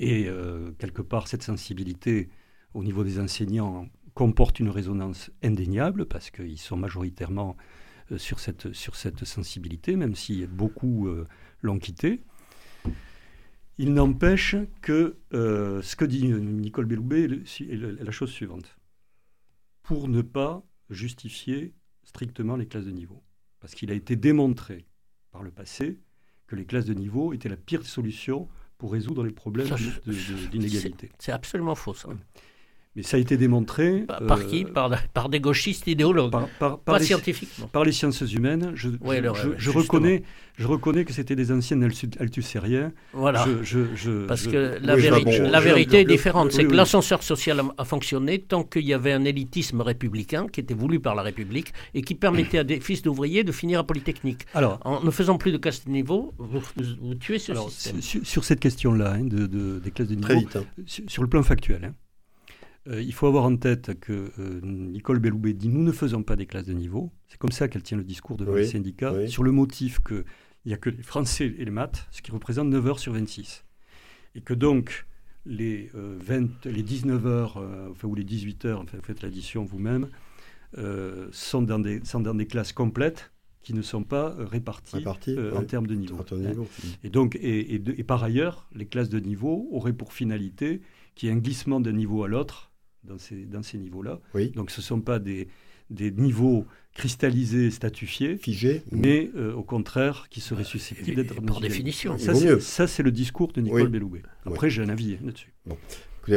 et euh, quelque part cette sensibilité au niveau des enseignants comporte une résonance indéniable, parce qu'ils sont majoritairement euh, sur, cette, sur cette sensibilité, même si beaucoup l'ont quitté. Il n'empêche que ce que dit Nicole Belloubet est la chose suivante pour ne pas justifier strictement les classes de niveau. Parce qu'il a été démontré par le passé que les classes de niveau étaient la pire solution pour résoudre les problèmes d'inégalité. C'est absolument faux, ça. Mais ça a été démontré. Par, qui euh, par, par, des gauchistes idéologues par, Pas les, scientifiquement. Par les sciences humaines. Je, je, reconnais, je reconnais que c'était des anciennes altussériens. Voilà. Parce que la, la vérité est différente. C'est que l'ascenseur social a, fonctionné tant qu'il y avait un élitisme républicain qui était voulu par la République et qui permettait à des fils d'ouvriers de finir à Polytechnique. Alors, en ne faisant plus de classe de niveau, vous, tuez ce système. Sur, cette question-là, hein, de, des classes de niveau, hein. sur, le plan factuel. Hein, euh, il faut avoir en tête que euh, Nicole Belloubet dit nous ne faisons pas des classes de niveau. C'est comme ça qu'elle tient le discours devant les syndicats sur le motif qu'il n'y a que les Français et les maths, ce qui représente 9 heures sur 26. Et que donc les, 20, euh, les 19 heures, enfin, ou les 18 heures, enfin, vous faites l'addition vous-même, sont, dans des, sont dans des classes complètes qui ne sont pas réparties, en termes de niveau. Hein. Et donc, et, et, par ailleurs, les classes de niveau auraient pour finalité qu'il y ait un glissement d'un niveau à l'autre dans ces, dans ces niveaux-là. Donc ce ne sont pas des, des niveaux cristallisés, statifiés, figés, mais euh, au contraire qui seraient susceptibles d'être... Par définition. Ça, c'est le discours de Nicole Belloubet. Après, j'ai un avis hein, là-dessus. Bon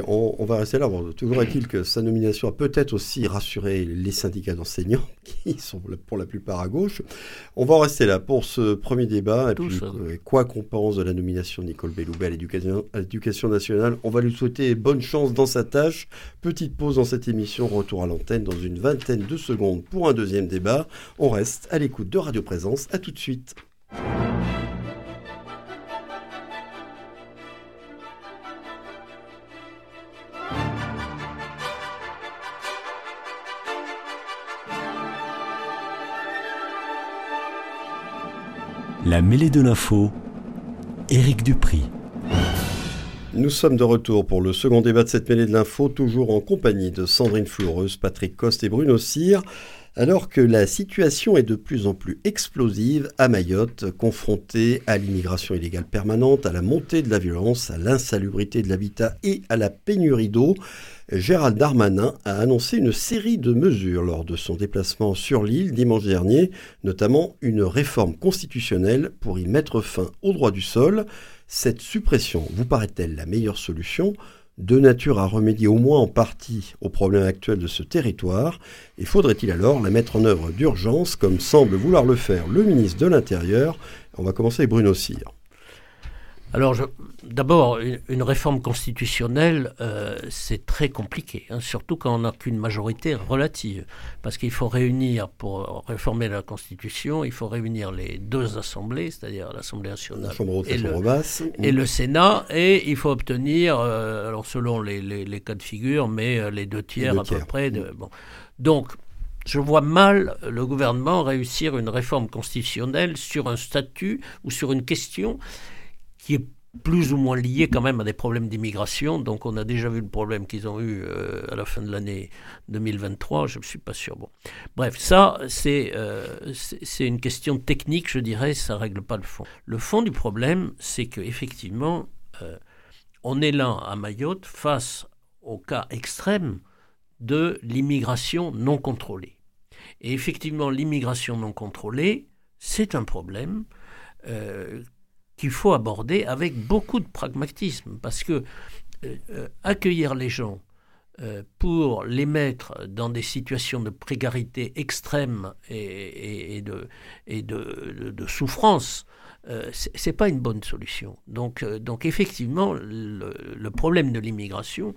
on, va rester là. toujours est-il que sa nomination a peut-être aussi rassuré les syndicats d'enseignants, qui sont pour la plupart à gauche. On va en rester là pour ce premier débat. Et puis, euh, quoi qu'on pense de la nomination de Nicole Belloubet à l'éducation nationale, on va lui souhaiter bonne chance dans sa tâche. Petite pause dans cette émission, retour à l'antenne dans une vingtaine de secondes pour un deuxième débat. On reste à l'écoute de Radio Présence. À tout de suite. La mêlée de l'info, Éric Dupri. Nous sommes de retour pour le second débat de cette mêlée de l'info, toujours en compagnie de Sandrine Floureuse, Patrick Coste et Bruno Cyr, alors que la situation est de plus en plus explosive à Mayotte, confrontée à l'immigration illégale permanente, à la montée de la violence, à l'insalubrité de l'habitat et à la pénurie d'eau. Gérald Darmanin a annoncé une série de mesures lors de son déplacement sur l'île dimanche dernier, notamment une réforme constitutionnelle pour y mettre fin au droit du sol. Cette suppression vous paraît-elle la meilleure solution? De nature à remédier au moins en partie aux problèmes actuels de ce territoire, et faudrait-il alors la mettre en œuvre d'urgence comme semble vouloir le faire le ministre de l'Intérieur? On va commencer avec Bruno Cyr. Alors, d'abord, une, réforme constitutionnelle, euh, c'est très compliqué, hein, surtout quand on n'a qu'une majorité relative. Parce qu'il faut réunir, pour réformer la Constitution, il faut réunir les deux assemblées, c'est-à-dire l'Assemblée nationale et, le, et, le, Sénat, et il faut obtenir, euh, alors selon les, cas de figure, mais euh, les deux tiers à peu près. De, bon. Donc, je vois mal le gouvernement réussir une réforme constitutionnelle sur un statut ou sur une question est plus ou moins lié quand même à des problèmes d'immigration. Donc on a déjà vu le problème qu'ils ont eu euh, à la fin de l'année 2023, je ne suis pas sûr. Bon. Bref, ça euh, c'est une question technique, je dirais, ça ne règle pas le fond. Le fond du problème, c'est qu'effectivement, euh, on est là à Mayotte face au cas extrême de l'immigration non contrôlée. Et effectivement, l'immigration non contrôlée, c'est un problème qu'il faut aborder avec beaucoup de pragmatisme, parce que euh, euh, accueillir les gens euh, pour les mettre dans des situations de précarité extrême et, de, et de, souffrance, c'est pas une bonne solution. Donc, donc effectivement, le, problème de l'immigration,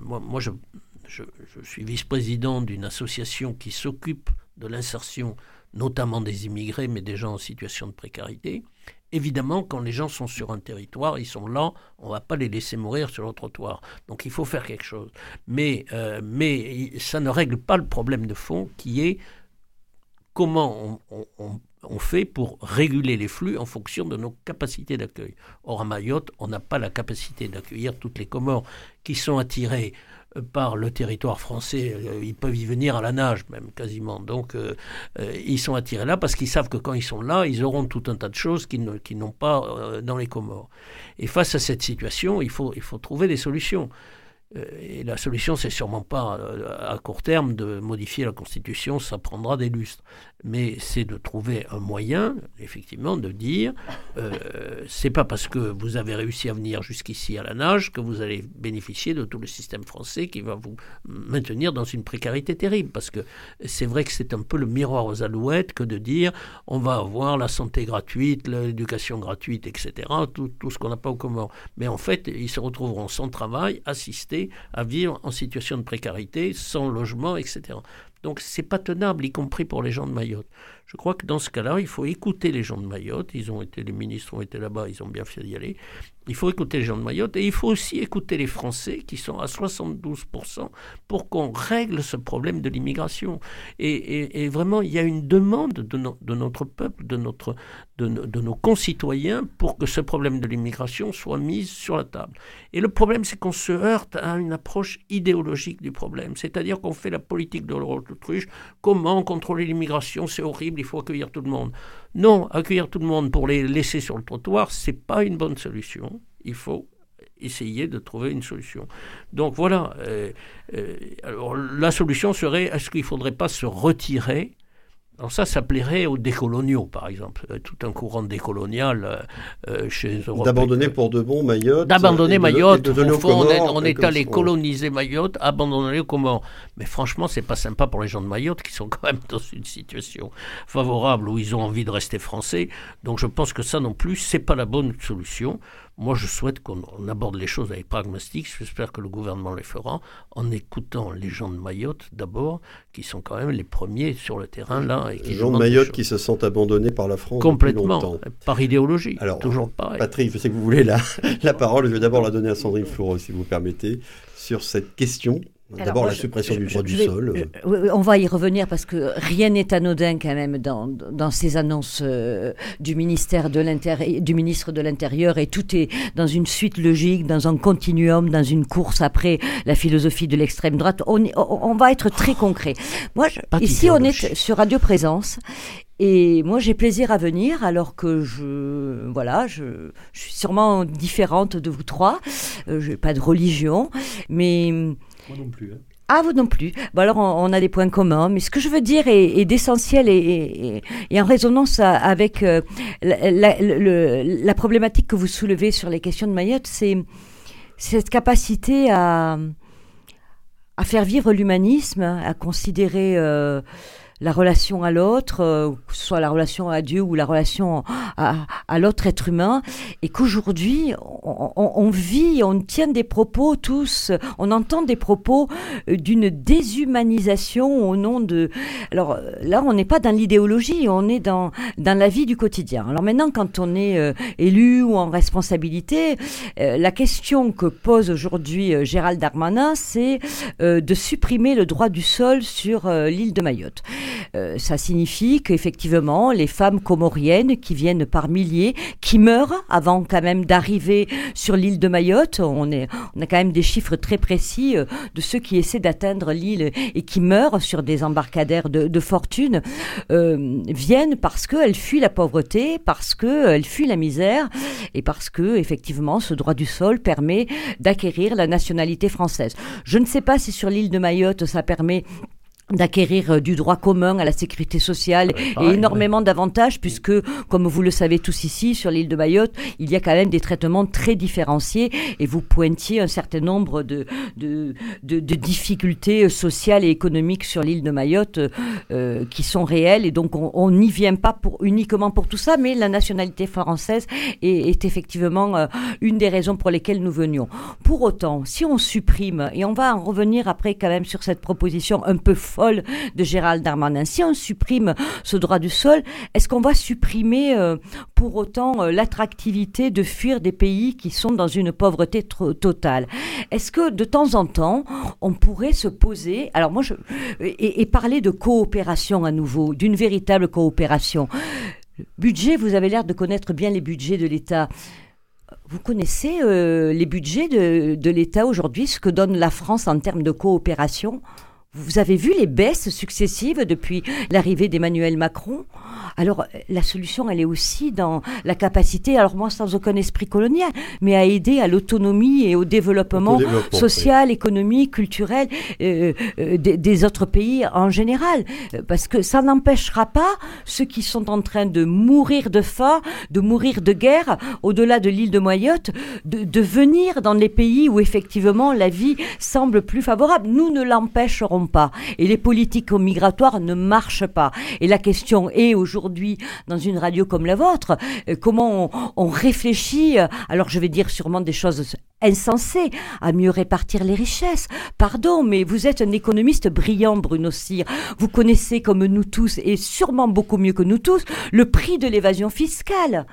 moi, moi je, je suis vice-président d'une association qui s'occupe de l'insertion notamment des immigrés, mais des gens en situation de précarité. Évidemment, quand les gens sont sur un territoire, ils sont là, on ne va pas les laisser mourir sur le trottoir. Donc il faut faire quelque chose. Mais, euh, mais ça ne règle pas le problème de fond qui est comment on, fait pour réguler les flux en fonction de nos capacités d'accueil. Or, à Mayotte, on n'a pas la capacité d'accueillir toutes les Comores qui sont attirées par le territoire français. Euh, ils peuvent y venir à la nage même quasiment. Donc euh, euh, ils sont attirés là parce qu'ils savent que quand ils sont là, ils auront tout un tas de choses qu'ils n'ont pas dans les Comores. Et face à cette situation, il faut, il faut trouver des solutions. Et la solution, c'est sûrement pas à court terme de modifier la Constitution, ça prendra des lustres mais c'est de trouver un moyen, effectivement, de dire euh, c'est pas parce que vous avez réussi à venir jusqu'ici à la nage que vous allez bénéficier de tout le système français qui va vous maintenir dans une précarité terrible. Parce que c'est vrai que c'est un peu le miroir aux alouettes que de dire on va avoir la santé gratuite, l'éducation gratuite, etc., tout, tout ce qu'on n'a pas au commun. Mais en fait, ils se retrouveront sans travail, assistés à vivre en situation de précarité, sans logement, etc. Donc c'est pas tenable, y compris pour les gens de Mayotte. Je crois que dans ce cas-là, il faut écouter les gens de Mayotte. Ils ont été, les ministres ont été là-bas, ils ont bien fait d'y aller. Il faut écouter les gens de Mayotte et il faut aussi écouter les Français qui sont à 72% pour qu'on règle ce problème de l'immigration. Et, vraiment, il y a une demande de, notre peuple, de, notre, de, de, nos concitoyens pour que ce problème de l'immigration soit mis sur la table. Et le problème, c'est qu'on se heurte à une approche idéologique du problème. C'est-à-dire qu'on fait la politique de l'autruche. Comment contrôler l'immigration? C'est horrible, il faut accueillir tout le monde. Non, accueillir tout le monde pour les laisser sur le trottoir, c'est pas une bonne solution. Il faut essayer de trouver une solution. Donc voilà. Euh, euh, la solution serait est-ce qu'il ne faudrait pas se retirer alors ça, ça plairait aux décoloniaux, par exemple, euh, tout un courant décolonial chez les Européens. D'abandonner pour de bon Mayotte. D'abandonner Mayotte. au fond, on est, allé coloniser Mayotte, abandonner les Comores. Mais franchement, c'est pas sympa pour les gens de Mayotte qui sont quand même dans une situation favorable où ils ont envie de rester français. Donc je pense que ça non plus, c'est pas la bonne solution. Moi, je souhaite qu'on aborde les choses avec pragmatique. J'espère que le gouvernement les fera en écoutant les gens de Mayotte d'abord, qui sont quand même les premiers sur le terrain là. Et les gens de Mayotte qui se sentent abandonnés par la France complètement, depuis longtemps. par idéologie. Alors, toujours pareil. Patrick, je sais que vous voulez la, la parole. Je vais d'abord la donner à Sandrine Floreau, si vous permettez, sur cette question D'abord la suppression du droit du sol. on va y revenir parce que rien n'est anodin quand même dans, dans ces annonces euh, du ministère de l'intérieur, du ministre de l'Intérieur et tout est dans une suite logique, dans un continuum, dans une course après la philosophie de l'extrême droite. On, on, va être très concret. Moi, ici, on est sur Radio Présence et moi, j'ai plaisir à venir, alors que je, voilà, je, je suis sûrement différente de vous trois. Euh, je n'ai pas de religion, mais moi non plus. Hein. Ah, vous non plus. Bon, alors, on, a des points communs. Mais ce que je veux dire est, d'essentiel et, en résonance avec euh, la, problématique que vous soulevez sur les questions de Mayotte, c'est cette capacité à, faire vivre l'humanisme, à considérer euh, la relation à l'autre, euh, que ce soit la relation à Dieu ou la relation à, à l'autre être humain, et qu'aujourd'hui on, on, vit, on tient des propos tous, on entend des propos euh, d'une déshumanisation au nom de. Alors euh, là, on n'est pas dans l'idéologie, on est dans dans la vie du quotidien. Alors maintenant, quand on est élu ou en responsabilité, la question que pose aujourd'hui Gérald Darmanin, c'est de supprimer le droit du sol sur l'île de Mayotte. Euh, ça signifie qu'effectivement, les femmes comoriennes qui viennent par milliers, qui meurent avant quand même d'arriver sur l'île de Mayotte, on, a quand même des chiffres très précis euh, de ceux qui essaient d'atteindre l'île et qui meurent sur des embarcadères de, fortune, euh, viennent parce qu'elles fuient la pauvreté, parce qu'elles fuient la misère et parce que effectivement ce droit du sol permet d'acquérir la nationalité française. Je ne sais pas si sur l'île de Mayotte ça permet d'acquérir euh, du droit commun à la sécurité sociale et énormément d'avantages puisque, comme vous le savez tous ici, sur l'île de Mayotte, il y a quand même des traitements très différenciés et vous pointiez un certain nombre de, de, de, difficultés sociales et économiques sur l'île de Mayotte euh, qui sont réelles et donc on n'y vient pas pour, uniquement pour tout ça, mais la nationalité française est, est effectivement euh, une des raisons pour lesquelles nous venions. Pour autant, si on supprime, et on va en revenir après quand même sur cette proposition un peu de Gérald Darmanin. Si on supprime ce droit du sol, est-ce qu'on va supprimer euh, pour autant euh, l'attractivité de fuir des pays qui sont dans une pauvreté totale? Est-ce que de temps en temps, on pourrait se poser, alors moi, et, parler de coopération à nouveau, d'une véritable coopération Budget, vous avez l'air de connaître bien les budgets de l'État. Vous connaissez euh, les budgets de l'État aujourd'hui, ce que donne la France en termes de coopération? Vous avez vu les baisses successives depuis l'arrivée d'Emmanuel Macron? Alors la solution, elle est aussi dans la capacité, alors moi sans aucun esprit colonial, mais à aider à l'autonomie et au développement, social, économique, culturel euh, euh, des, autres pays en général. Parce que ça n'empêchera pas ceux qui sont en train de mourir de faim, de mourir de guerre, au-delà de l'île de Mayotte, de, de venir dans les pays où effectivement la vie semble plus favorable. Nous ne l'empêcherons pas. Et les politiques migratoires ne marchent pas. Et la question est aujourd'hui dans une radio comme la vôtre, euh, comment on, réfléchit, euh, alors je vais dire sûrement des choses insensées, à mieux répartir les richesses. Pardon, mais vous êtes un économiste brillant, Bruno Cyr. Vous connaissez comme nous tous, et sûrement beaucoup mieux que nous tous, le prix de l'évasion fiscale.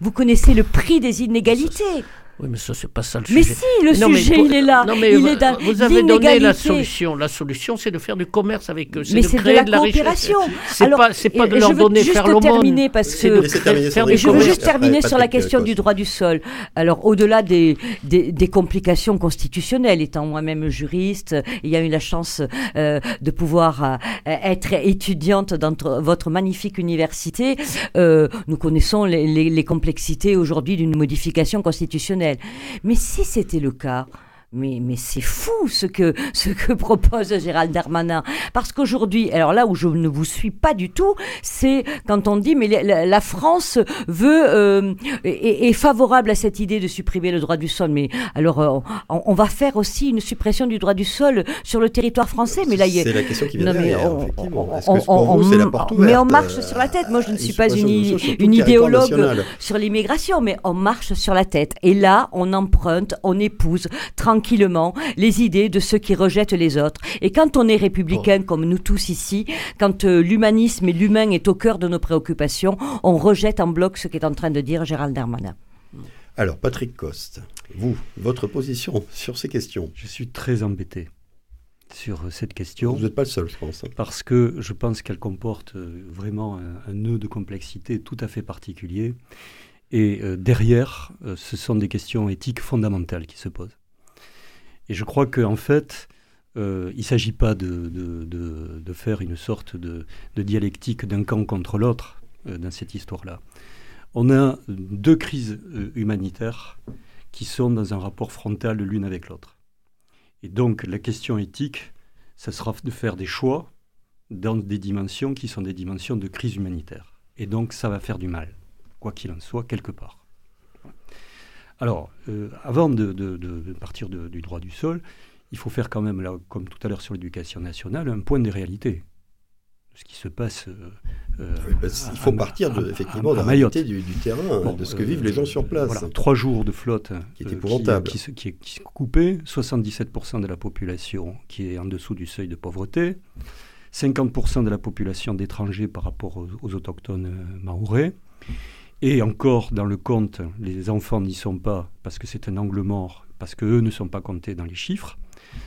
Vous connaissez le prix des inégalités. Oui, mais ça, c'est pas ça le sujet. Mais si, le sujet, il est là. Non, mais il est vous avez donné la solution. La solution, c'est de faire du commerce avec eux. Mais c'est de, de, la, coopération. C'est pas, c'est pas de leur donner faire le terminer parce que je veux juste terminer sur la question du droit du sol. Alors, au-delà des, des, des, complications constitutionnelles, étant moi-même juriste, il y a eu la chance euh, de pouvoir euh, être étudiante dans votre magnifique université. Euh, nous connaissons les, les, les complexités aujourd'hui d'une modification constitutionnelle. Mais si c'était le cas, mais, mais c'est fou ce que, ce que propose Gérald Darmanin. Parce qu'aujourd'hui, alors là où je ne vous suis pas du tout, c'est quand on dit mais la, France veut euh, est, favorable à cette idée de supprimer le droit du sol. Mais alors euh, on, va faire aussi une suppression du droit du sol sur le territoire français. Mais là, c'est la question qui vient derrière, effectivement. Mais on marche sur la tête. Moi, je ne suis pas une, une idéologue sur l'immigration, mais on marche sur la tête. Et là, on emprunte, on épouse tranquillement tranquillement les idées de ceux qui rejettent les autres. Et quand on est républicain, comme nous tous ici, quand euh, l'humanisme et l'humain est au cœur de nos préoccupations, on rejette en bloc ce qu'est en train de dire Gérald Darmanin. Alors, Patrick Coste, vous, votre position sur ces questions? Je suis très embêté sur cette question. Vous n'êtes pas le seul, je pense. Hein. Parce que je pense qu'elle comporte euh, vraiment un, nœud de complexité tout à fait particulier. Et euh, derrière, ce sont des questions éthiques fondamentales qui se posent. Et je crois qu'en en fait, euh, il ne s'agit pas de, faire une sorte de, dialectique d'un camp contre l'autre euh, dans cette histoire-là. On a deux crises euh, humanitaires qui sont dans un rapport frontal l'une avec l'autre. Et donc la question éthique, ça sera de faire des choix dans des dimensions qui sont des dimensions de crise humanitaire. Et donc ça va faire du mal, quoi qu'il en soit, quelque part. Alors, euh, avant de, partir du droit du sol, il faut faire quand même, là, comme tout à l'heure sur l'éducation nationale, un point de réalité. Ce qui se passe. Euh, euh, il faut partir de, effectivement de la réalité du, terrain, de ce que vivent les gens sur place. Voilà, trois jours de flotte qui est épouvantable. Qui, qui, est coupé, 77% de la population qui est en dessous du seuil de pauvreté, 50% de la population d'étrangers par rapport aux, aux autochtones maorais. Et encore, dans le compte, les enfants n'y sont pas parce que c'est un angle mort, parce qu'eux ne sont pas comptés dans les chiffres.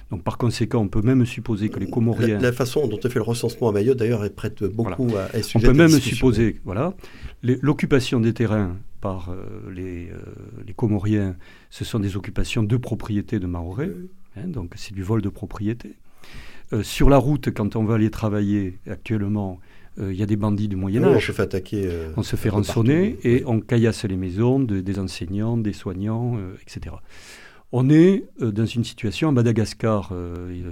Donc par conséquent, on peut même supposer que les Comoriens... La, façon dont on fait le recensement à Mayotte, d'ailleurs, est prête beaucoup à, à On peut même supposer, voilà, l'occupation des terrains par euh, les, euh, les, Comoriens, ce sont des occupations de propriété de Maoré, hein, donc c'est du vol de propriété. Euh, sur la route, quand on va aller travailler actuellement, il y a des bandits du Moyen Âge. on se fait attaquer. Euh, on se fait rançonner et on caillasse les maisons des enseignants, des soignants, euh, etc. On est euh, dans une situation à Madagascar,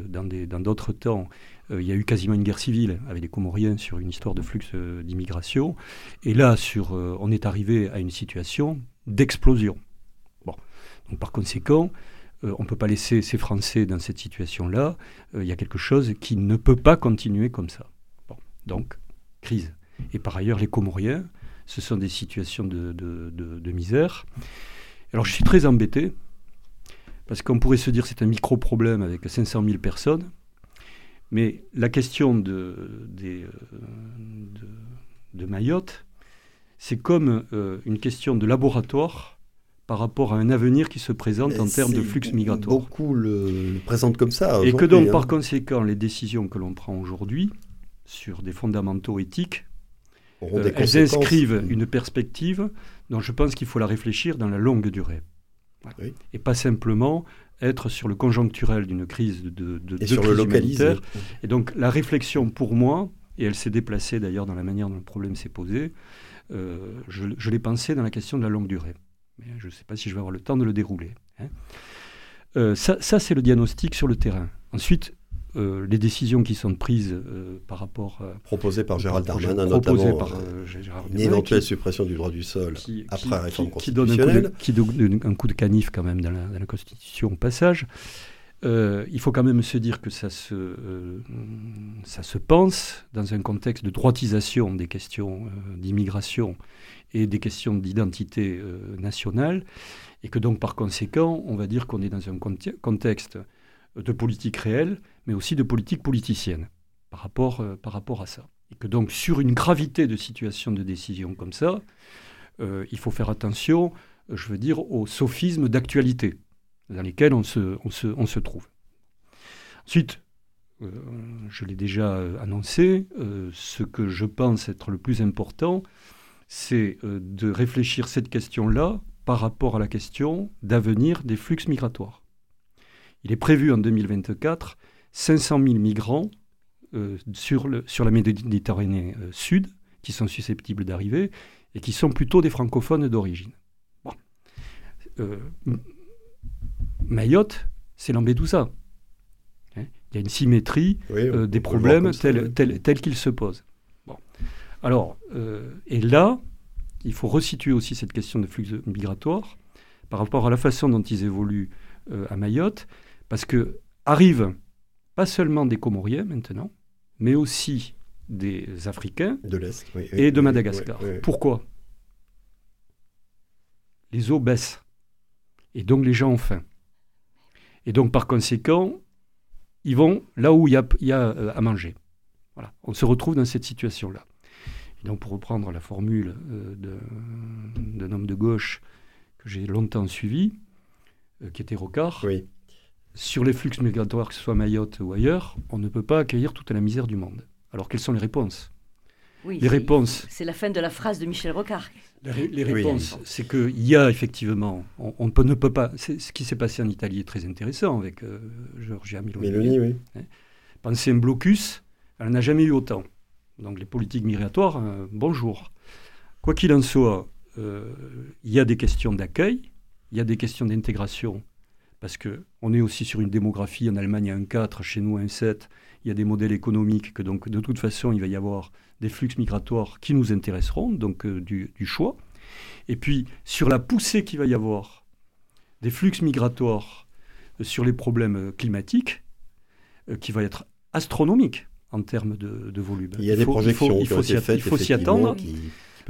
dans d'autres temps, il y a eu quasiment une guerre civile avec les Comoriens sur une histoire de flux d'immigration. Et là, sur, on est arrivé à une situation d'explosion. Bon. Donc, par conséquent, on ne peut pas laisser ces Français dans cette situation-là. Il y a quelque chose qui ne peut pas continuer comme ça. Bon. Donc, crise. Et par ailleurs, les Comoriens, ce sont des situations de, misère. Alors je suis très embêté, parce qu'on pourrait se dire c'est un micro-problème avec 500 000 personnes, Mais la question de, des, de, Mayotte, c'est comme une question de laboratoire par rapport à un avenir qui se présente en termes de flux migratoires. Beaucoup le, présentent comme ça. Et que donc, par hein. conséquent, les décisions que l'on prend aujourd'hui sur des fondamentaux éthiques, euh, elles inscrivent une perspective dont je pense qu'il faut la réfléchir dans la longue durée. Et pas simplement être sur le conjoncturel d'une crise de, de, et sur le localiser. Et donc la réflexion pour moi, et elle s'est déplacée d'ailleurs dans la manière dont le problème s'est posé, euh, je, je l'ai pensé dans la question de la longue durée mais je ne sais pas si je vais avoir le temps de le dérouler. Hein. Euh, ça, c'est le diagnostic sur le terrain. Ensuite, les décisions qui sont prises euh, par rapport... proposées par Gérald Darmanin, notamment par, une éventuelle suppression du droit du sol après la réforme constitutionnelle. Qui donne, un coup de canif quand même dans la, dans la Constitution au passage. il faut quand même se dire que ça se, ça se pense dans un contexte de droitisation des questions d'immigration et des questions d'identité euh, nationale, et que donc par conséquent, on va dire qu'on est dans un contexte de politique réelle, mais aussi de politique politicienne par rapport, euh, par rapport à ça. Et que donc sur une gravité de situation de décision comme ça, euh, il faut faire attention, je veux dire, aux sophismes d'actualité dans lesquels on se, trouve. Ensuite, je l'ai déjà annoncé, ce que je pense être le plus important, c'est euh, de réfléchir cette question-là par rapport à la question d'avenir des flux migratoires. Il est prévu en 2024 500 000 migrants euh, sur, la Méditerranée euh, sud qui sont susceptibles d'arriver et qui sont plutôt des francophones d'origine. Mayotte, c'est Lampedusa. Hein Il y a une symétrie des problèmes tels qu'ils se posent. Alors, euh, et là, il faut resituer aussi cette question de flux migratoires par rapport à la façon dont ils évoluent euh, à Mayotte, parce que arrivent pas seulement des Comoriens maintenant, mais aussi des Africains de l'Est et de Madagascar. Pourquoi? Les eaux baissent et donc les gens ont faim. Et donc par conséquent, ils vont là où il y a, y a euh, à manger. Voilà. On se retrouve dans cette situation-là donc, pour reprendre la formule euh, d'un homme de gauche que j'ai longtemps suivi, euh, qui était Rocard, sur les flux migratoires, que ce soit Mayotte ou ailleurs, on ne peut pas accueillir toute la misère du monde. Alors, quelles sont les réponses? Oui, les réponses. C'est la fin de la phrase de Michel Rocard. Les, réponses, c'est qu'il y a effectivement, on, ne peut pas. Ce qui s'est passé en Italie est très intéressant avec euh, Giorgia Meloni. oui. Hein. Penser un blocus, elle n'a jamais eu autant donc les politiques migratoires, euh, bonjour. Quoi qu'il en soit, euh, il y a des questions d'accueil, il y a des questions d'intégration, parce qu'on est aussi sur une démographie, en Allemagne un 4, chez nous un 7, il y a des modèles économiques, que donc de toute façon il va y avoir des flux migratoires qui nous intéresseront, donc euh, du, du, choix. Et puis sur la poussée qu'il va y avoir des flux migratoires sur les problèmes climatiques, qui va être astronomique en termes de, volume. Il y a des projections il faut, il faut s'y attendre.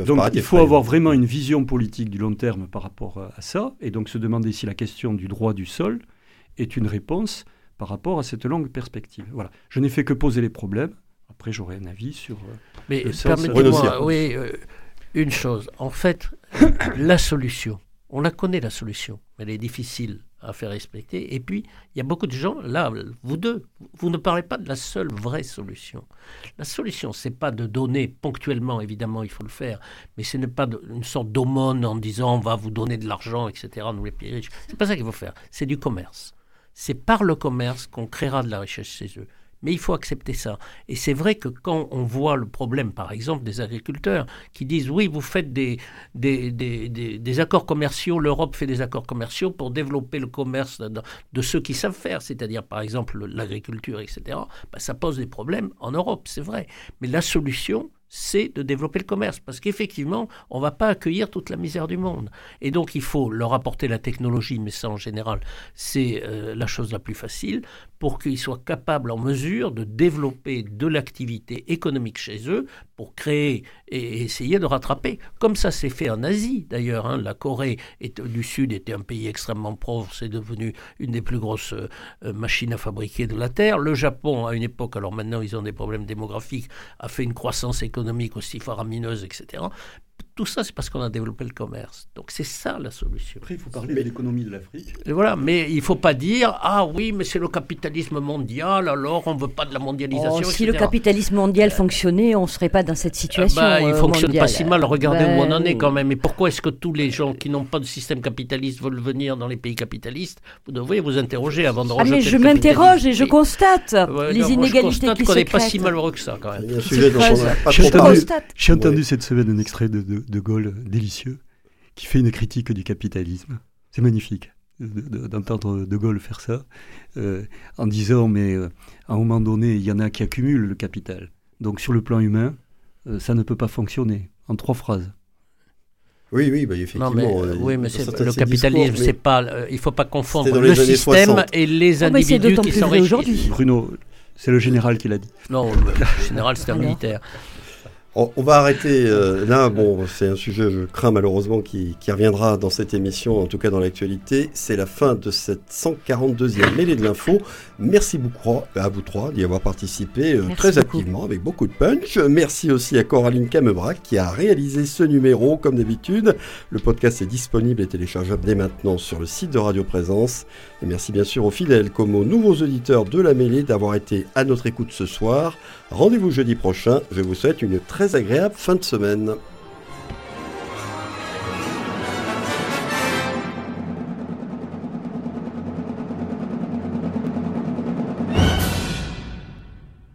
Donc il faut avoir vraiment une vision politique du long terme par rapport à ça, et donc se demander si la question du droit du sol est une réponse par rapport à cette longue perspective. Voilà. Je n'ai fait que poser les problèmes. Après, j'aurai un avis sur. Euh, Mais permettez-moi, oui, euh, une chose. En fait, la solution, on la connaît la solution, mais elle est difficile à faire respecter. Et puis, il y a beaucoup de gens, là, vous deux, vous ne parlez pas de la seule vraie solution. La solution, c'est pas de donner ponctuellement, évidemment, il faut le faire, mais ce n'est pas une sorte d'aumône en disant on va vous donner de l'argent, etc., nous les plus riches. C'est pas ça qu'il faut faire. C'est du commerce. C'est par le commerce qu'on créera de la richesse chez eux. Mais il faut accepter ça. Et c'est vrai que quand on voit le problème, par exemple, des agriculteurs qui disent oui, vous faites des, accords commerciaux, l'Europe fait des accords commerciaux pour développer le commerce de, ceux qui savent faire, c'est-à-dire par exemple l'agriculture, etc., ben, ça pose des problèmes en Europe, c'est vrai. Mais la solution, c'est de développer le commerce. Parce qu'effectivement, on ne va pas accueillir toute la misère du monde. Et donc, il faut leur apporter la technologie, mais ça, en général, c'est euh, la chose la plus facile. Pour qu'ils soient capables, en mesure de développer de l'activité économique chez eux pour créer et essayer de rattraper. Comme ça s'est fait en Asie d'ailleurs. Hein. La Corée du Sud était un pays extrêmement pauvre, c'est devenu une des plus grosses euh, machines à fabriquer de la Terre. Le Japon, à une époque, alors maintenant ils ont des problèmes démographiques, a fait une croissance économique aussi faramineuse, etc. Tout ça, c'est parce qu'on a développé le commerce. Donc c'est ça la solution. Après, il faut parler de l'économie de l'Afrique. Voilà, mais il ne faut pas dire ah oui, mais c'est le capitalisme mondial, alors on ne veut pas de la mondialisation. Oh, si le capitalisme mondial fonctionnait, on ne serait pas dans cette situation. bah, il ne euh, fonctionne pas si mal. Regardez où on en est ben quand même. Et pourquoi est-ce que tous les gens qui n'ont pas de système capitaliste veulent venir dans les pays capitalistes? Vous devriez vous interroger avant de ah, mais je m'interroge et je constate les inégalités se créent. qu'on n'est pas si malheureux que ça quand même. J'ai entendu, cette semaine un extrait de de Gaulle délicieux, qui fait une critique du capitalisme. C'est magnifique d'entendre De Gaulle faire ça, euh, en disant, mais euh, à un moment donné, il y en a qui accumulent le capital. Donc sur le plan humain, euh, ça ne peut pas fonctionner. En trois phrases. Oui, oui, bah, effectivement. oui, mais le capitalisme, c'est pas. il ne faut pas confondre le système et les ah, individus qui sont aujourd'hui. Bruno, c'est le général qui l'a dit. Non, le général, c'est un militaire. On, va arrêter euh, là. Bon, c'est un sujet, je crains malheureusement, qui, reviendra dans cette émission, en tout cas dans l'actualité. C'est la fin de cette 142e mêlée de l'info. Merci beaucoup à vous trois d'y avoir participé euh, très activement, avec beaucoup de punch. Merci aussi à Coraline Camebrac qui a réalisé ce numéro, comme d'habitude. Le podcast est disponible et téléchargeable dès maintenant sur le site de Radio Présence. Et merci bien sûr aux fidèles comme aux nouveaux auditeurs de la mêlée d'avoir été à notre écoute ce soir. Rendez-vous jeudi prochain. Je vous souhaite une très agréable fin de semaine.